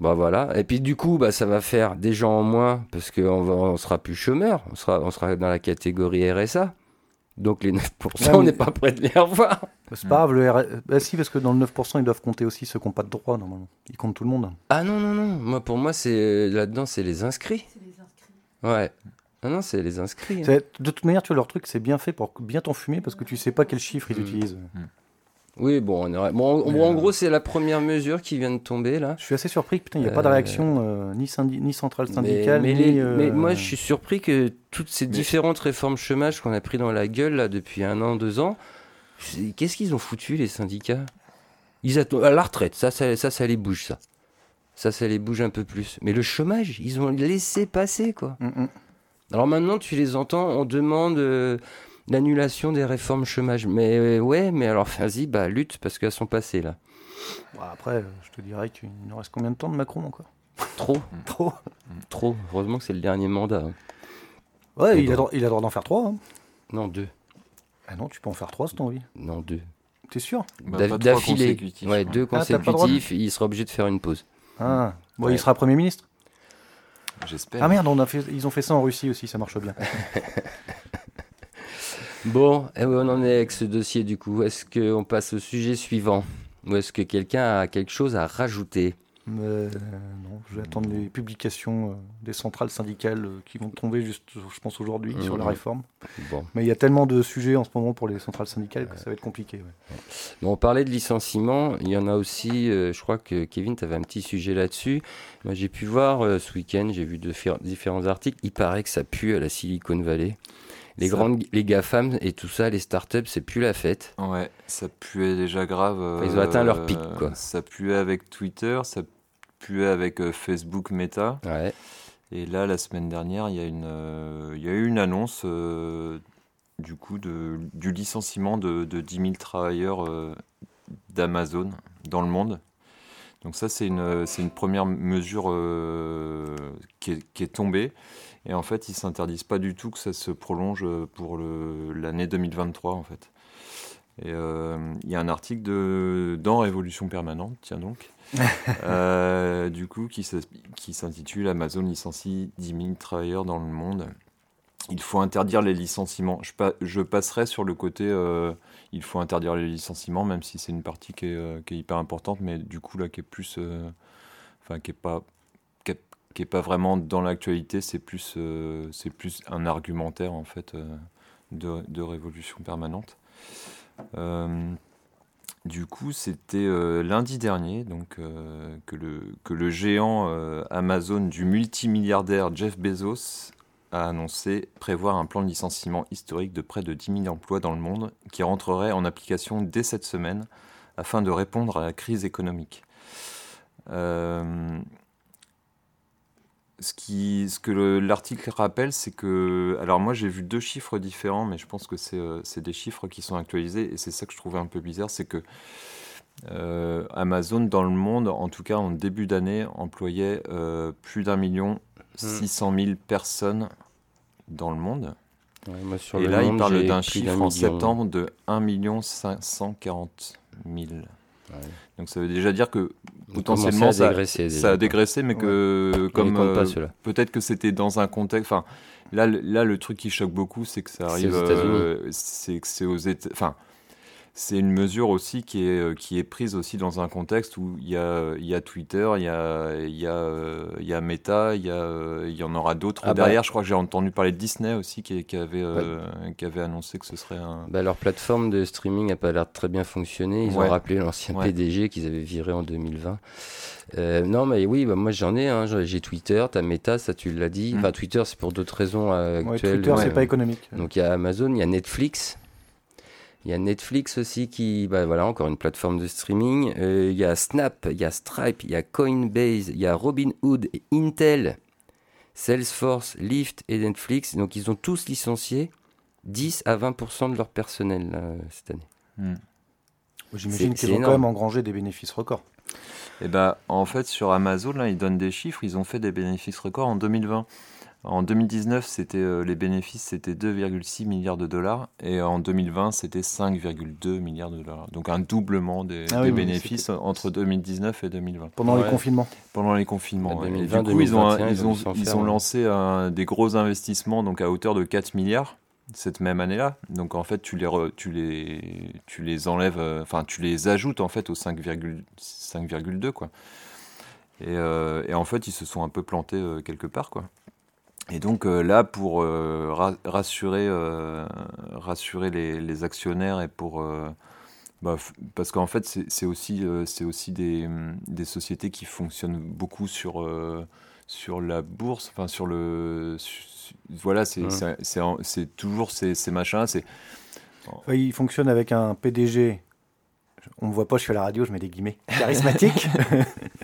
bah voilà. Et puis du coup, bah, ça va faire des gens en moins parce qu'on on sera plus chômeurs, on sera, on sera dans la catégorie RSA. Donc les 9%, Ouais, on n'est pas prêt de les revoir. C'est pas grave, le RS... bah si, parce que dans le 9%, ils doivent compter aussi ceux qui n'ont pas de droit normalement. Ils comptent tout le monde. Ah non, non, non. Moi, pour moi, c'est là-dedans, c'est les inscrits. C'est les inscrits. Ouais. Non, non, c'est les inscrits. hein. C'est- De toute manière, tu vois, leur truc, c'est bien fait pour bien t'enfumer parce que tu sais pas quel chiffre ils Mm. utilisent. Oui, bon, on aurait- bon, en, euh, gros, c'est la première mesure qui vient de tomber là. Je suis assez surpris que putain, il n'y a pas de Euh, réaction euh, ni, syndi- ni centrale syndicale, mais ni. les- euh, mais moi, je suis surpris que toutes ces Mais- différentes réformes chômage qu'on a pris dans la gueule là depuis un an, deux ans, qu'est-ce qu'ils ont foutu les syndicats? Ils attendent à la retraite, ça, ça, ça, ça les bouge ça. Ça, ça les bouge un peu plus. Mais le chômage, ils ont laissé passer quoi. Mm, mm. Alors maintenant, tu les entends, on demande euh, l'annulation des réformes chômage. Mais euh, ouais, mais alors vas-y, bah lutte parce qu'elles sont passées là. Bon, après, je te dirais qu'il nous reste combien de temps de Macron encore? Trop, Trop. trop. Heureusement que c'est le dernier mandat. hein. Ouais, il, a bon. il a droit d'en faire trois. hein. Non, deux. Ah non, tu peux en faire trois si t'as envie. Non, deux. T'es sûr? Bah, D'affilée. consécutifs, Ouais, ouais. deux Ah, de- consécutifs, il sera obligé de faire une pause. Ah. Bon, Ouais. il sera Premier ministre? J'espère. Ah merde, on a fait, ils ont fait ça en Russie aussi, ça marche bien. Bon, et on en est avec ce dossier du coup. Est-ce qu'on passe au sujet suivant? Ou est-ce que quelqu'un a quelque chose à rajouter? Euh, non, je vais attendre les publications euh, des centrales syndicales euh, qui vont tomber juste, je pense, aujourd'hui sur la mmh. réforme. Bon. Mais il y a tellement de sujets en ce moment pour les centrales syndicales que ça va être compliqué. Bon, on parlait de licenciement, il y en a aussi, je crois que Kevin, tu avais un petit sujet là-dessus. Moi, j'ai pu voir ce week-end, j'ai vu de différents articles, il paraît que ça pue à la Silicon Valley. Les grandes, les GAFAM et tout ça, les startups, c'est plus la fête. Ouais, ça puait déjà grave. Ils ont atteint leur pic, quoi. Ça puait avec Twitter, ça avec euh, Facebook Meta. Et là, la semaine dernière, il y a, une, euh, il y a eu une annonce euh, du coup de, du licenciement de, de 10 000 travailleurs d'Amazon dans le monde. Donc ça, c'est une, première mesure qui, est, qui, est, tombée. Et en fait, ils s'interdisent pas du tout que ça se prolonge pour l'année 2023, en fait. Et il y a un article de, dans Révolution Permanente, tiens donc, euh, du coup, qui s'intitule Amazon licencie 10 000 travailleurs dans le monde. Il faut interdire les licenciements. Je, je passerai sur le côté euh, il faut interdire les licenciements, même si c'est une partie qui est, euh, qui est, hyper importante, mais du coup, là, qui est plus. Enfin, qui est pas. Qui est, pas vraiment dans l'actualité, c'est plus, c'est plus un argumentaire en fait de, de révolution permanente. Du coup, c'était euh, lundi dernier donc, euh, que, le, que le géant euh, Amazon du multimilliardaire Jeff Bezos a annoncé prévoir un plan de licenciement historique de près de 10 000 emplois dans le monde qui rentrerait en application dès cette semaine afin de répondre à la crise économique ce, qui, ce que l'article rappelle, c'est que. Alors, moi, j'ai vu deux chiffres différents, mais je pense que c'est euh, des chiffres qui sont actualisés, et c'est ça que je trouvais un peu bizarre c'est que euh, Amazon, dans le monde, en tout cas en début d'année, employait euh, plus d'un million six cent mille personnes dans le monde. et là, il parle d'un chiffre en septembre de 1 million 540 000. Donc ça veut déjà dire que potentiellement ça, ça, a dégraissé, mais que comme euh, peut-être que c'était dans un contexte. Enfin, là, là, le truc qui choque beaucoup, c'est que ça arrive. C'est que c'est aux États. Enfin, c'est une mesure aussi qui est, euh, qui est prise aussi dans un contexte où il y a, il y a Twitter, il y a, il y a, euh, il y a Meta, il y, a, il y en aura d'autres ah bah. derrière. Je crois que j'ai entendu parler de Disney aussi qui, qui avait, euh, qui avait annoncé que ce serait un. Bah, leur plateforme de streaming n'a pas l'air très bien fonctionné. Ils ont rappelé l'ancien PDG qu'ils avaient viré en 2020. non, mais oui, bah, moi j'en ai. Hein, j'ai Twitter, tu as Meta, ça tu l'as dit. Mm. Enfin, Twitter, c'est pour d'autres raisons actuelles. Twitter, c'est pas économique. Donc il y a Amazon, il y a Netflix. Il y a Netflix aussi qui, bah voilà, encore une plateforme de streaming. Euh, il y a Snap, il y a Stripe, il y a Coinbase, il y a Robinhood, Intel, Salesforce, Lyft et Netflix. Donc ils ont tous licencié 10 à 20% de leur personnel cette année. Hmm. J'imagine qu'ils ont quand même engrangé des bénéfices records. Et eh ben, en fait, sur Amazon, là, ils donnent des chiffres. Ils ont fait des bénéfices records en 2020. En 2019, c'était euh, les bénéfices c'était 2,6 milliards de dollars et en 2020 c'était 5,2 milliards de dollars. Donc un doublement des, ah bénéfices entre 2019 et 2020. Pendant les confinements. Pendant les confinements. Et du coup, ils ont, ils ont, ils ont lancé des gros investissements donc à hauteur de 4 milliards cette même année-là. Donc en fait, tu les, tu les, tu les enlèves, euh, enfin tu les ajoutes en fait aux 5,2 quoi. Et, euh, et, en fait, ils se sont un peu plantés quelque part quoi. Et donc euh, là, pour euh, rassurer, euh, rassurer les, actionnaires et pour... Bah, parce qu'en fait, c'est aussi, c'est aussi des, des, sociétés qui fonctionnent beaucoup sur, sur la bourse, enfin sur le... voilà, c'est c'est toujours ces, ces machins. c'est ils fonctionnent avec un PDG on me voit pas, je fais la radio, je mets des guillemets, charismatique.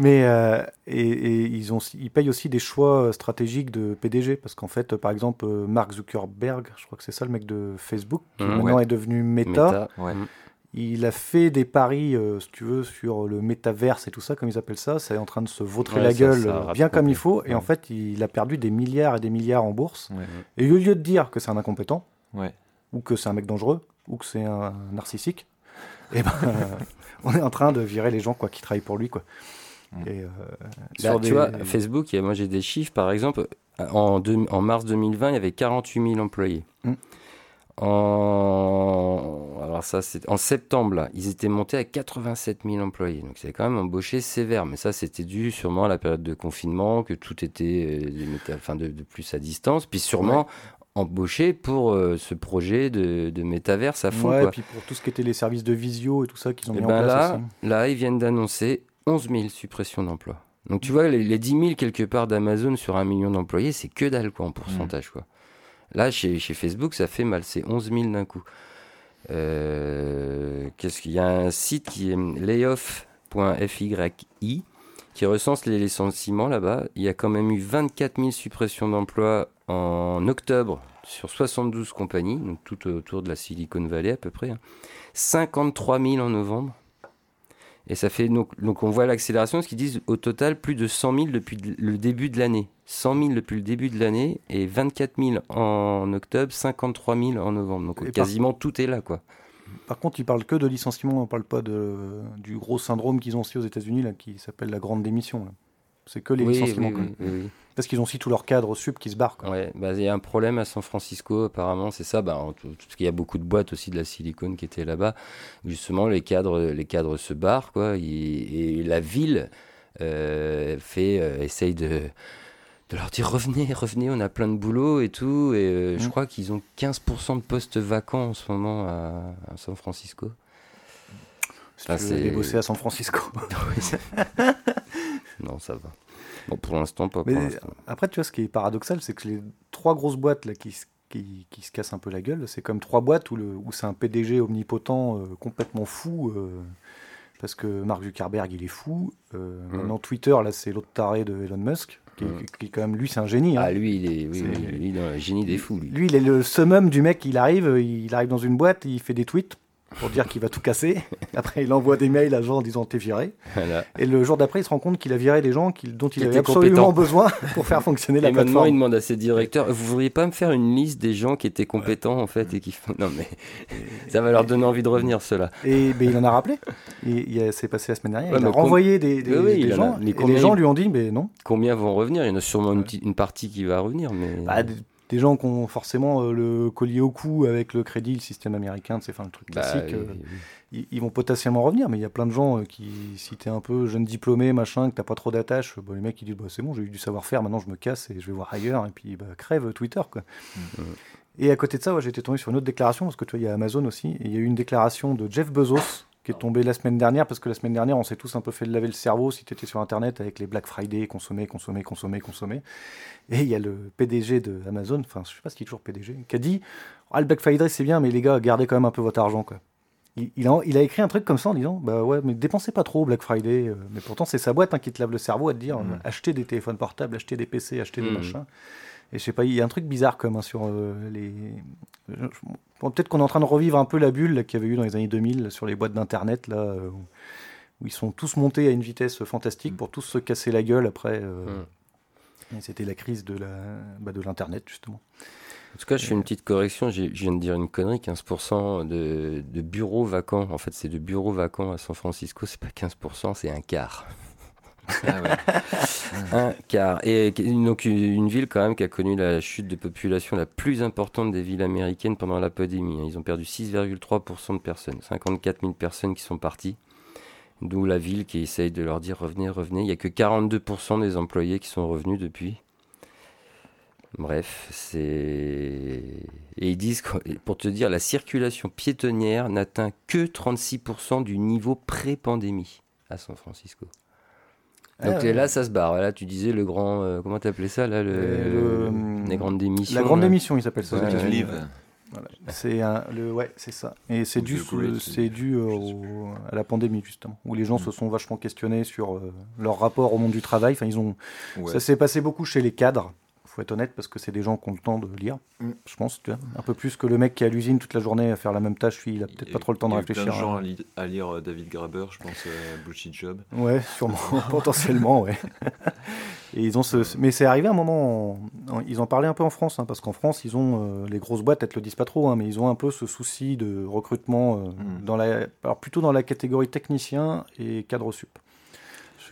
Mais euh, et, ils, ont, ils payent aussi des choix stratégiques de PDG parce qu'en fait, par exemple, Mark Zuckerberg, je crois que c'est ça le mec de Facebook, qui mmh. maintenant est devenu Meta. Mmh. Il a fait des paris, euh, si tu veux, sur le métaverse et tout ça, comme ils appellent ça. C'est en train de se vautrer la gueule euh, bien comme il faut. Et en fait, il a perdu des milliards et des milliards en bourse. Et au lieu de dire que c'est un incompétent, ou que c'est un mec dangereux, ou que c'est un narcissique, eh ben, on est en train de virer les gens quoi, qui travaillent pour lui. Quoi. Mm. Et, euh, bah, Tu vois, Facebook, moi j'ai des chiffres, par exemple, en, en, mars 2020, il y avait 48 000 employés. Mm. En, alors ça, c'est en septembre, là, ils étaient montés à 87 000 employés. Donc c'est quand même embauché sévère. Mais ça, c'était dû sûrement à la période de confinement, que tout était euh, enfin, de, plus à distance. Puis sûrement embauché pour euh, ce projet de, de métaverse à fond. Ouais, et puis pour tout ce qui était les services de visio et tout ça qu'ils ont et mis ben en place là, aussi. là, ils viennent d'annoncer 11 000 suppressions d'emplois. Donc tu vois, les, les 10 000 quelque part d'Amazon sur un million d'employés, c'est que dalle quoi en pourcentage. Quoi. Là, chez, chez Facebook, ça fait mal, c'est 11 000 d'un coup. Euh, Qu'est-ce qu'il y a? Un site qui est layoff.fyi qui recense les licenciements là-bas. Il y a quand même eu 24 000 suppressions d'emplois en octobre sur 72 compagnies, donc tout autour de la Silicon Valley à peu près. hein. 53 000 en novembre. Et ça fait donc, donc on voit l'accélération, ce qu'ils disent au total plus de 100 000 depuis le début de l'année. 100 000 depuis le début de l'année et 24 000 en octobre, 53 000 en novembre. Donc Et par- quasiment tout est là quoi. Par contre, ils parlent que de licenciement, on parle pas de, du gros syndrome qu'ils ont aussi aux États-Unis, là, qui s'appelle la grande démission. là. C'est que les Oui, licenciements. oui, oui. Parce qu'ils ont aussi tous leurs cadres sup qui se barrent. quoi. Ouais, bah, il y a un problème à San Francisco, apparemment, c'est ça, bah, en tout- parce qu'il y a beaucoup de boîtes aussi de la silicone qui étaient là-bas. Justement, les cadres, les cadres se barrent, quoi, et, et la ville euh, fait, euh, essaye de, de leur dire revenez, revenez, on a plein de boulot et tout. Et euh, je Mm. crois qu'ils ont 15% de postes vacants en ce moment à, à San Francisco. Si Ah, tu veux bosser à San Francisco. non, ça va. Bon, pour l'instant, pas Mais pour après, tu vois, ce qui est paradoxal, c'est que les trois grosses boîtes là, qui, se- qui, qui se cassent un peu la gueule, c'est comme trois boîtes où, le, où c'est un PDG omnipotent euh, complètement fou. euh, parce que Mark Zuckerberg, il est fou. Euh, Mhm. Maintenant, Twitter, là, c'est l'autre taré de Elon Musk. Qui, Mhm. qui, quand même, lui, c'est un génie. hein. Ah, lui, il est, oui, C'est- oui, lui, il est dans le génie des fous, lui. Lui, il est le summum du mec, il arrive, il arrive dans une boîte, il fait des tweets pour dire qu'il va tout casser. Après, il envoie des mails à gens en disant t'es viré. Voilà. Et le jour d'après, il se rend compte qu'il a viré des gens dont il avait absolument besoin pour faire fonctionner la Et maintenant, il demande à ses directeurs Vous voudriez pas me faire une liste des gens qui étaient compétents, en fait, et qui font. Non, mais ça va leur donner envie de revenir, ceux-là. Et ben, il en a rappelé. Il c'est passé la semaine dernière. Ouais, il a mais com- renvoyé des, des- Oui, oui, des il en a- gens. mais et combien les gens lui ont dit mais non. Combien vont revenir? Il y en a sûrement une partie qui va revenir, mais. Bah, des, gens qui ont forcément euh, le collier au cou avec le crédit, le système américain, c'est enfin le truc Bah, classique. euh, oui, ils, ils vont potentiellement revenir, mais il y a plein de gens euh, qui, si t'es un peu jeune diplômé, machin, que t'as pas trop d'attache, bah, les mecs ils disent bah, c'est bon, j'ai eu du savoir-faire, maintenant je me casse et je vais voir ailleurs, et puis bah, crève Twitter quoi. Mhm. Et à côté de ça, ouais, été tombé sur une autre déclaration, parce que tu vois, il y a Amazon aussi, et il y a eu une déclaration de Jeff Bezos qui est tombée la semaine dernière, parce que la semaine dernière, on s'est tous un peu fait laver le cerveau si tu étais sur Internet avec les Black Friday, consommer, consommer, consommer, consommer. Et il y a le PDG de Amazon, enfin, je sais pas s'il est toujours PDG, qui a dit Ah, le Black Friday, c'est bien, mais les gars, gardez quand même un peu votre argent, quoi. Il, il a, il a écrit un truc comme ça en disant Bah ouais, mais dépensez pas trop Black Friday. euh, Mais pourtant, c'est sa boîte hein, qui te lave le cerveau à te dire Mhm. euh, Achetez des téléphones portables, achetez des PC, achetez des Mhm. machins. Et je sais pas, il y a un truc bizarre comme hein, sur euh, les. Bon, Peut-être qu'on est en train de revivre un peu la bulle qu'il y avait eu dans les années 2000 là, sur les boîtes d'internet là, où, ils sont tous montés à une vitesse fantastique pour tous se casser la gueule après. euh, et C'était la crise de la bah, de l'internet justement. En tout cas, je fais une petite correction. Je viens de dire une connerie 15% de, de bureaux vacants. En fait, c'est de bureaux vacants à San Francisco. C'est pas 15%, c'est un quart. Ah. Et donc, une ville quand même qui a connu la chute de population la plus importante des villes américaines pendant la pandémie. hein. Ils ont perdu 6,3% de personnes. 54 000 personnes qui sont parties. D'où la ville qui essaye de leur dire revenez, revenez. Il n'y a que 42% des employés qui sont revenus depuis. Bref, c'est. Et ils disent, pour te dire, la circulation piétonnière n'atteint que 36% du niveau pré-pandémie à San Francisco. Donc Ah, ouais. là, ça se barre. Là, tu disais le grand. euh, comment t'appelais ça là le, Euh, le- Les grandes démissions. La grande démission, il s'appelle ça. Ouais. Live. Voilà. C'est un- le ouais, c'est ça. Et c'est dû, c'est dû euh, au- à la pandémie justement, où les gens Mm. se sont vachement questionnés sur euh, leur rapport au monde du travail. Enfin, ils ont, Ouais. ça s'est passé beaucoup chez les cadres. Faut être honnête parce que c'est des gens qui ont le temps de lire. Mm. Je pense, tu vois. un peu plus que le mec qui est à l'usine toute la journée à faire la même tâche. Lui, il a peut-être pas trop le temps de il y a réfléchir. plein de gens hein. à, li- à lire euh, David Graeber, je pense, euh, Bullshit Job. Ouais, sûrement, potentiellement, ouais. Et ils ont ce, mais c'est arrivé à un moment, en- en- ils en parlaient un peu en France, hein, parce qu'en France, ils ont euh, les grosses boîtes, elles te le disent pas trop, hein, mais ils ont un peu ce souci de recrutement euh, Mm. dans la, alors plutôt dans la catégorie technicien et cadre sup.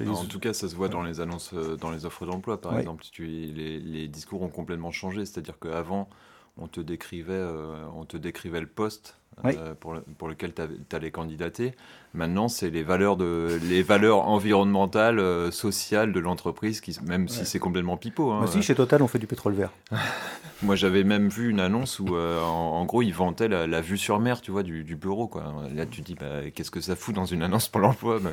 En tout cas, ça se voit dans les annonces, euh, dans les offres d'emploi, par Ouais. exemple. Tu, les, les discours ont complètement changé. C'est-à-dire qu'avant, on te décrivait, on te décrivait le poste pour, pour, lequel tu allais candidater. Maintenant, c'est les valeurs, de, les valeurs environnementales, sociales de l'entreprise, qui, même si c'est complètement pipeau. Hein, Moi aussi, chez Total, on fait du pétrole vert. Moi, j'avais même vu une annonce où, en, gros, ils vantaient la, vue sur mer, tu vois, du, bureau. Quoi. Là, tu dis, bah, qu'est-ce que ça fout dans une annonce pour l'emploi bah,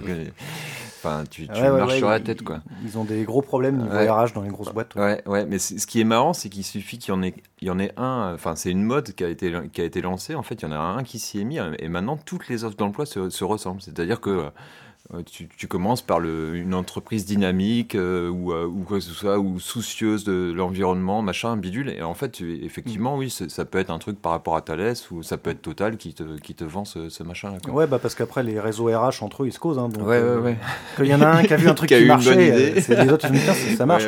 Enfin, tu, marches sur la tête, quoi. Ils ont des gros problèmes niveau RH dans les grosses boîtes. Ouais, ouais, mais ce qui est marrant, c'est qu'il suffit qu'il y en ait, il y en ait un. Enfin, c'est une mode qui a été qui a été lancée. En fait, il y en a un qui s'y est mis, et maintenant toutes les offres d'emploi se, se ressemblent. C'est-à-dire que euh, tu, commences par le, une entreprise dynamique euh, ou, euh, ou, quoi que ce soit, ou soucieuse de l'environnement, machin, bidule. Et en fait, effectivement, oui, ça peut être un truc par rapport à Thales ou ça peut être Total qui te, qui te vend ce, machin. Quoi. Ouais, bah parce qu'après, les réseaux RH entre eux, ils se causent. Hein, donc, ouais, ouais, ouais. il y en a un qui a vu un truc qui, marchait, les autres, ils disent, ça marche.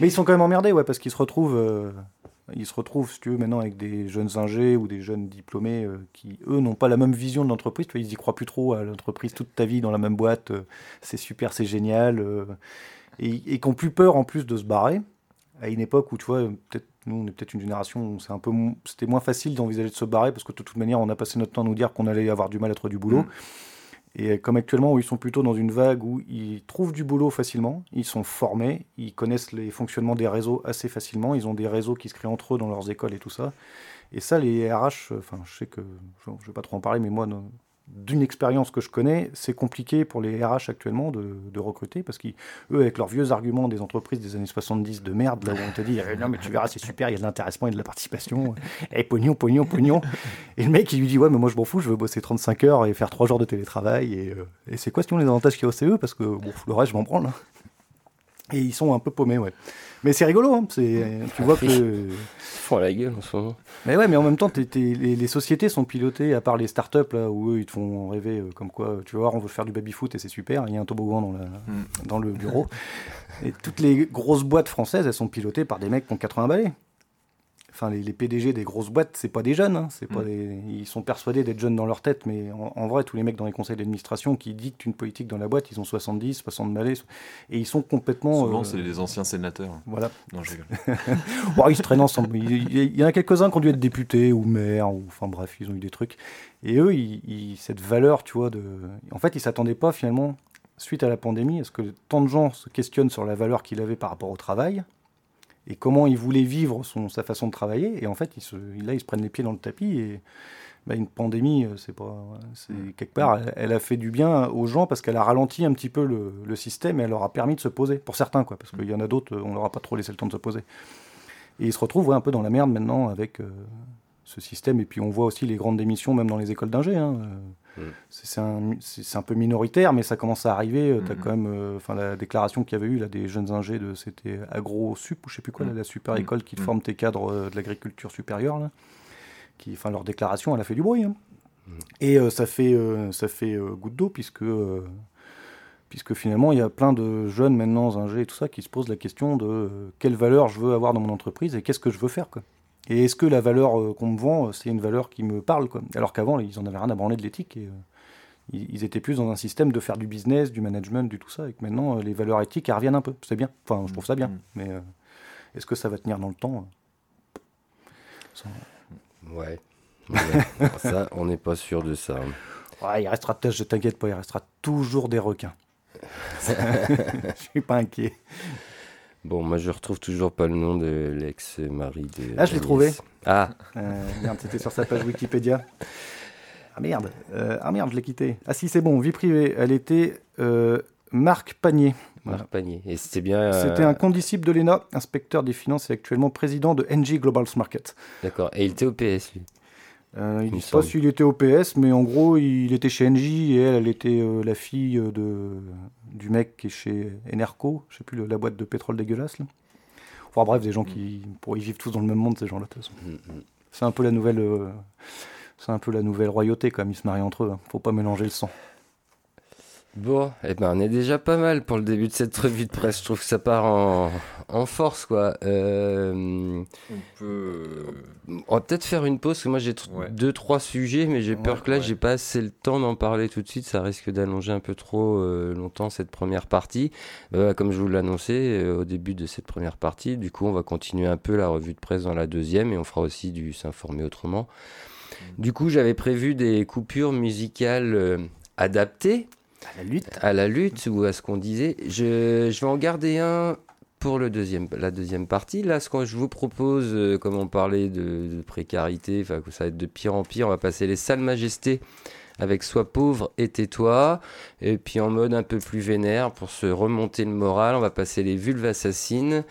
Mais ils sont quand même emmerdés, ouais, parce qu'ils se retrouvent ils se retrouvent, si tu veux, maintenant avec des jeunes ingés ou des jeunes diplômés euh, qui, eux, n'ont pas la même vision de l'entreprise. Ils y croient plus trop à l'entreprise toute ta vie dans la même boîte. Euh, c'est super, c'est génial. Euh, et, et qui ont plus peur en plus de se barrer. À une époque où, tu vois, peut-être nous, on est peut-être une génération où c'est un peu, c'était moins facile d'envisager de se barrer parce que de toute manière, on a passé notre temps à nous dire qu'on allait avoir du mal à trouver du boulot. Mmh. Et comme actuellement, ils sont plutôt dans une vague où ils trouvent du boulot facilement, ils sont formés, ils connaissent les fonctionnements des réseaux assez facilement, ils ont des réseaux qui se créent entre eux dans leurs écoles et tout ça. Et ça, les RH, enfin, je sais que, je ne vais pas trop en parler, mais moi, d'une expérience que je connais, c'est compliqué pour les RH actuellement de, recruter parce qu'eux, avec leurs vieux arguments des entreprises des années 70 de merde, là où on te dit eh, non, mais tu verras, c'est super, il y a de l'intéressement et de la participation, et eh, pognon, pognon, pognon. Et le mec, il lui dit ouais, mais moi je m'en fous, je veux bosser 35 heures et faire 3 jours de télétravail. Et, euh, et c'est quoi, sinon, les avantages qu'il y a au CE Parce que bon, le reste, je m'en branle. Hein. Et ils sont un peu paumés, ouais. Mais c'est rigolo, hein. c'est, tu vois que. Ils font la gueule en ce moment. Mais ouais, mais en même temps, les, sociétés sont pilotées, à part les startups, là, où eux, ils te font rêver, euh, comme quoi, tu vois, on veut faire du baby-foot et c'est super, il y a un toboggan dans, la, mm. dans le bureau. et toutes les grosses boîtes françaises, elles sont pilotées par des mecs qui ont 80 balais enfin les, PDG des grosses boîtes, c'est pas des jeunes, hein. c'est pas mm. ils sont persuadés d'être jeunes dans leur tête, mais en, vrai, tous les mecs dans les conseils d'administration qui dictent une politique dans la boîte, ils ont 70, 60 balais, et ils sont complètement. Souvent, euh, c'est les anciens sénateurs. Voilà. Non, je bon, ils se traînent ensemble. Il, y en a quelques-uns qui ont dû être députés ou maires, ou enfin bref, ils ont eu des trucs. Et eux, ils, cette valeur, tu vois, de. En fait, ils s'attendaient pas finalement suite à la pandémie, est-ce que tant de gens se questionnent sur la valeur qu'il avait par rapport au travail et comment il voulait vivre son, sa façon de travailler. Et en fait, là, ils se prennent les pieds dans le tapis. Et bah, une pandémie, euh, c'est pas, c'est quelque part, elle, a fait du bien aux gens parce qu'elle a ralenti un petit peu le, système et elle leur a permis de se poser. Pour certains, quoi, parce qu'il y en a d'autres, on leur a pas trop laissé le temps de se poser. Et ils se retrouvent un peu dans la merde maintenant avec euh, ce système. Et puis on voit aussi les grandes démissions, même dans les écoles d'ingé. Hein. Mm. C'est un, peu minoritaire, mais ça commence à arriver. Euh, tu as mm. quand même euh, la déclaration qu'il y avait eu là, des jeunes ingés, de, c'était AgroSup ou je sais plus quoi, mm. la super école qui forme tes cadres euh, de l'agriculture supérieure. Là, qui, enfin, leur déclaration, elle a fait du bruit. Hein. Et ça fait, ça fait goutte d'eau, puisque, puisque finalement, il y a plein de jeunes maintenant, ingés et tout ça, qui se posent la question de quelle valeur je veux avoir dans mon entreprise et qu'est-ce que je veux faire. Quoi. Et est-ce que la valeur euh, qu'on me vend, euh, c'est une valeur qui me parle quoi? Alors qu'avant, ils en avaient rien à branler de l'éthique. Et, euh, ils étaient plus dans un système de faire du business, du management, du tout ça. Et que maintenant, les valeurs éthiques, elles reviennent un peu. C'est bien. Enfin, je trouve ça bien. Mm. Mais est-ce que ça va tenir dans le temps Ouais. ça, on n'est pas sûr de ça. Ouais, il restera, je t'inquiète pas, il restera toujours des requins. je suis pas inquiet. Bon, moi je retrouve toujours pas le nom de l'ex-mari de. Ah, je l'ai trouvé. Ah. Euh, merde, c'était sur sa page Wikipédia. Ah merde, euh, ah merde, je l'ai quitté. Ah si, c'est bon, vie privée. Elle était euh, Marc Panier. Marc Panier. Et c'était bien. C'était un condisciple de l'ENA, inspecteur des finances et actuellement président de NG Global Market. D'accord. Et il était au PS, lui euh, il ne dit pas s'il était au PS, mais en gros, il était chez NJ et elle, elle était euh, la fille de, du mec qui est chez Enerco, je sais plus, la boîte de pétrole dégueulasse. Là. Enfin bref, des gens qui pour, ils vivent tous dans le même monde, ces gens-là. Mm, mm. C'est un peu la nouvelle, euh, c'est un peu la nouvelle royauté quand même. Ils se marient entre eux. Hein. Faut pas mélanger le sang. Bon, eh ben, on est déjà pas mal pour le début de cette revue de presse. Je trouve que ça part en, en force, quoi. Euh, On peut. on va peut-être faire une pause, parce que moi j'ai Ouais. deux, trois sujets, mais j'ai Ouais, peur que là, ouais. j'ai pas assez le temps d'en parler tout de suite. Ça risque d'allonger un peu trop euh, longtemps cette première partie. Euh, comme je vous l'annonçais au début de cette première partie, du coup, on va continuer un peu la revue de presse dans la deuxième, et on fera aussi du s'informer autrement. Du coup, j'avais prévu des coupures musicales adaptées À la lutte. à la lutte ou à ce qu'on disait. Je, je vais en garder un pour le deuxième, la deuxième partie. Là, ce que je vous propose, euh, comme on parlait de, de précarité, enfin ça va être de pire en pire, on va passer les salles majestés avec Sois pauvre et tais-toi. Et puis en mode un peu plus vénère, pour se remonter le moral, on va passer les vulves assassines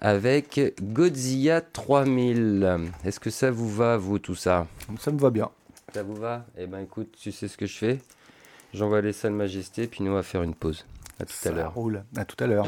avec Godzilla 3000. Est-ce que ça vous va, vous, tout ça? Ça me va bien. ça vous va? Eh ben écoute, tu sais ce que je fais? J'envoie les salles majestés, puis nous on va faire une pause. À tout à Ça l'heure. roule. À tout à l'heure.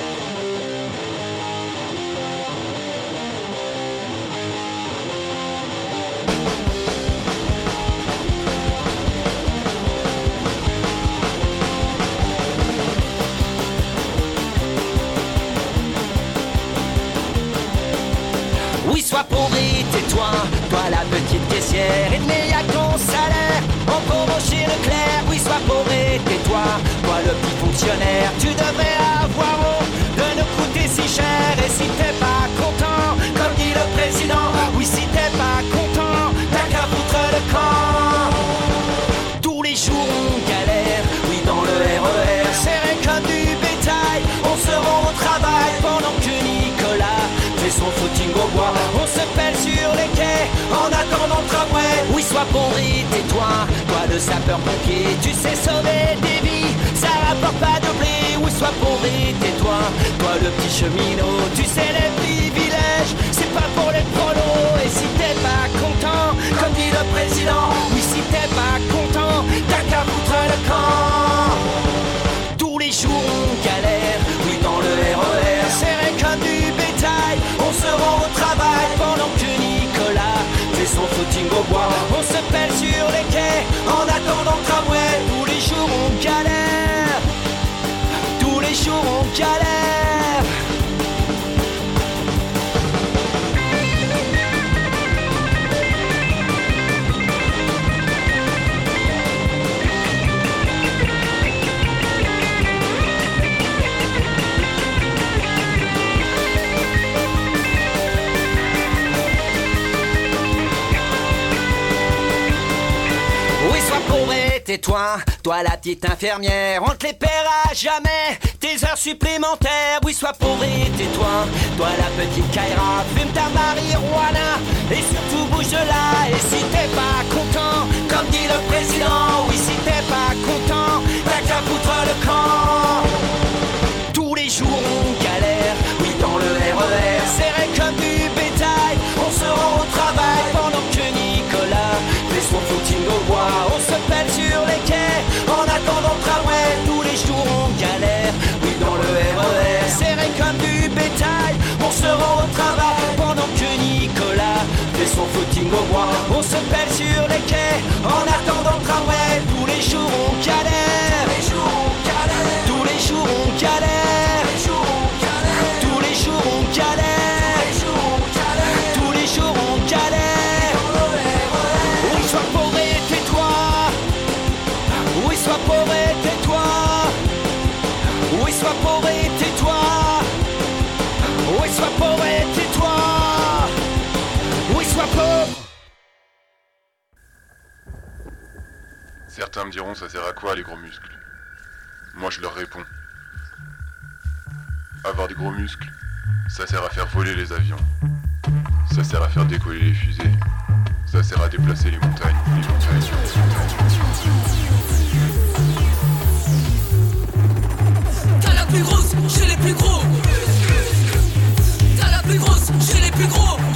Son footing tais-toi, toi la petite infirmière, on te les paiera jamais, tes heures supplémentaires. Oui, sois pauvre et tais-toi, toi la petite Kaira, fume ta marijuana, et surtout bouge de là. Et si t'es pas content, comme dit le président, oui, si t'es pas content, t'as qu'à foutre le camp. Tous les jours on galère, oui dans le RER, serré comme du bétail. On se rend au travail pendant que Nicolas fait son footing au bois. En attendant tramway. Tous les jours on galère, oui dans le RER, serré comme du bétail. On se rend au travail pendant que Nicolas fait son footing au bois. On se pèle sur les quais en attendant tramway. Tous les jours on galère, ça sert à quoi les gros muscles? Moi je leur réponds. Avoir des gros muscles, ça sert à faire voler les avions. Ça sert à faire décoller les fusées. Ça sert à déplacer les montagnes. Les montagnes. T'as la plus grosse, j'ai les plus gros. T'as la plus grosse, j'ai les plus gros.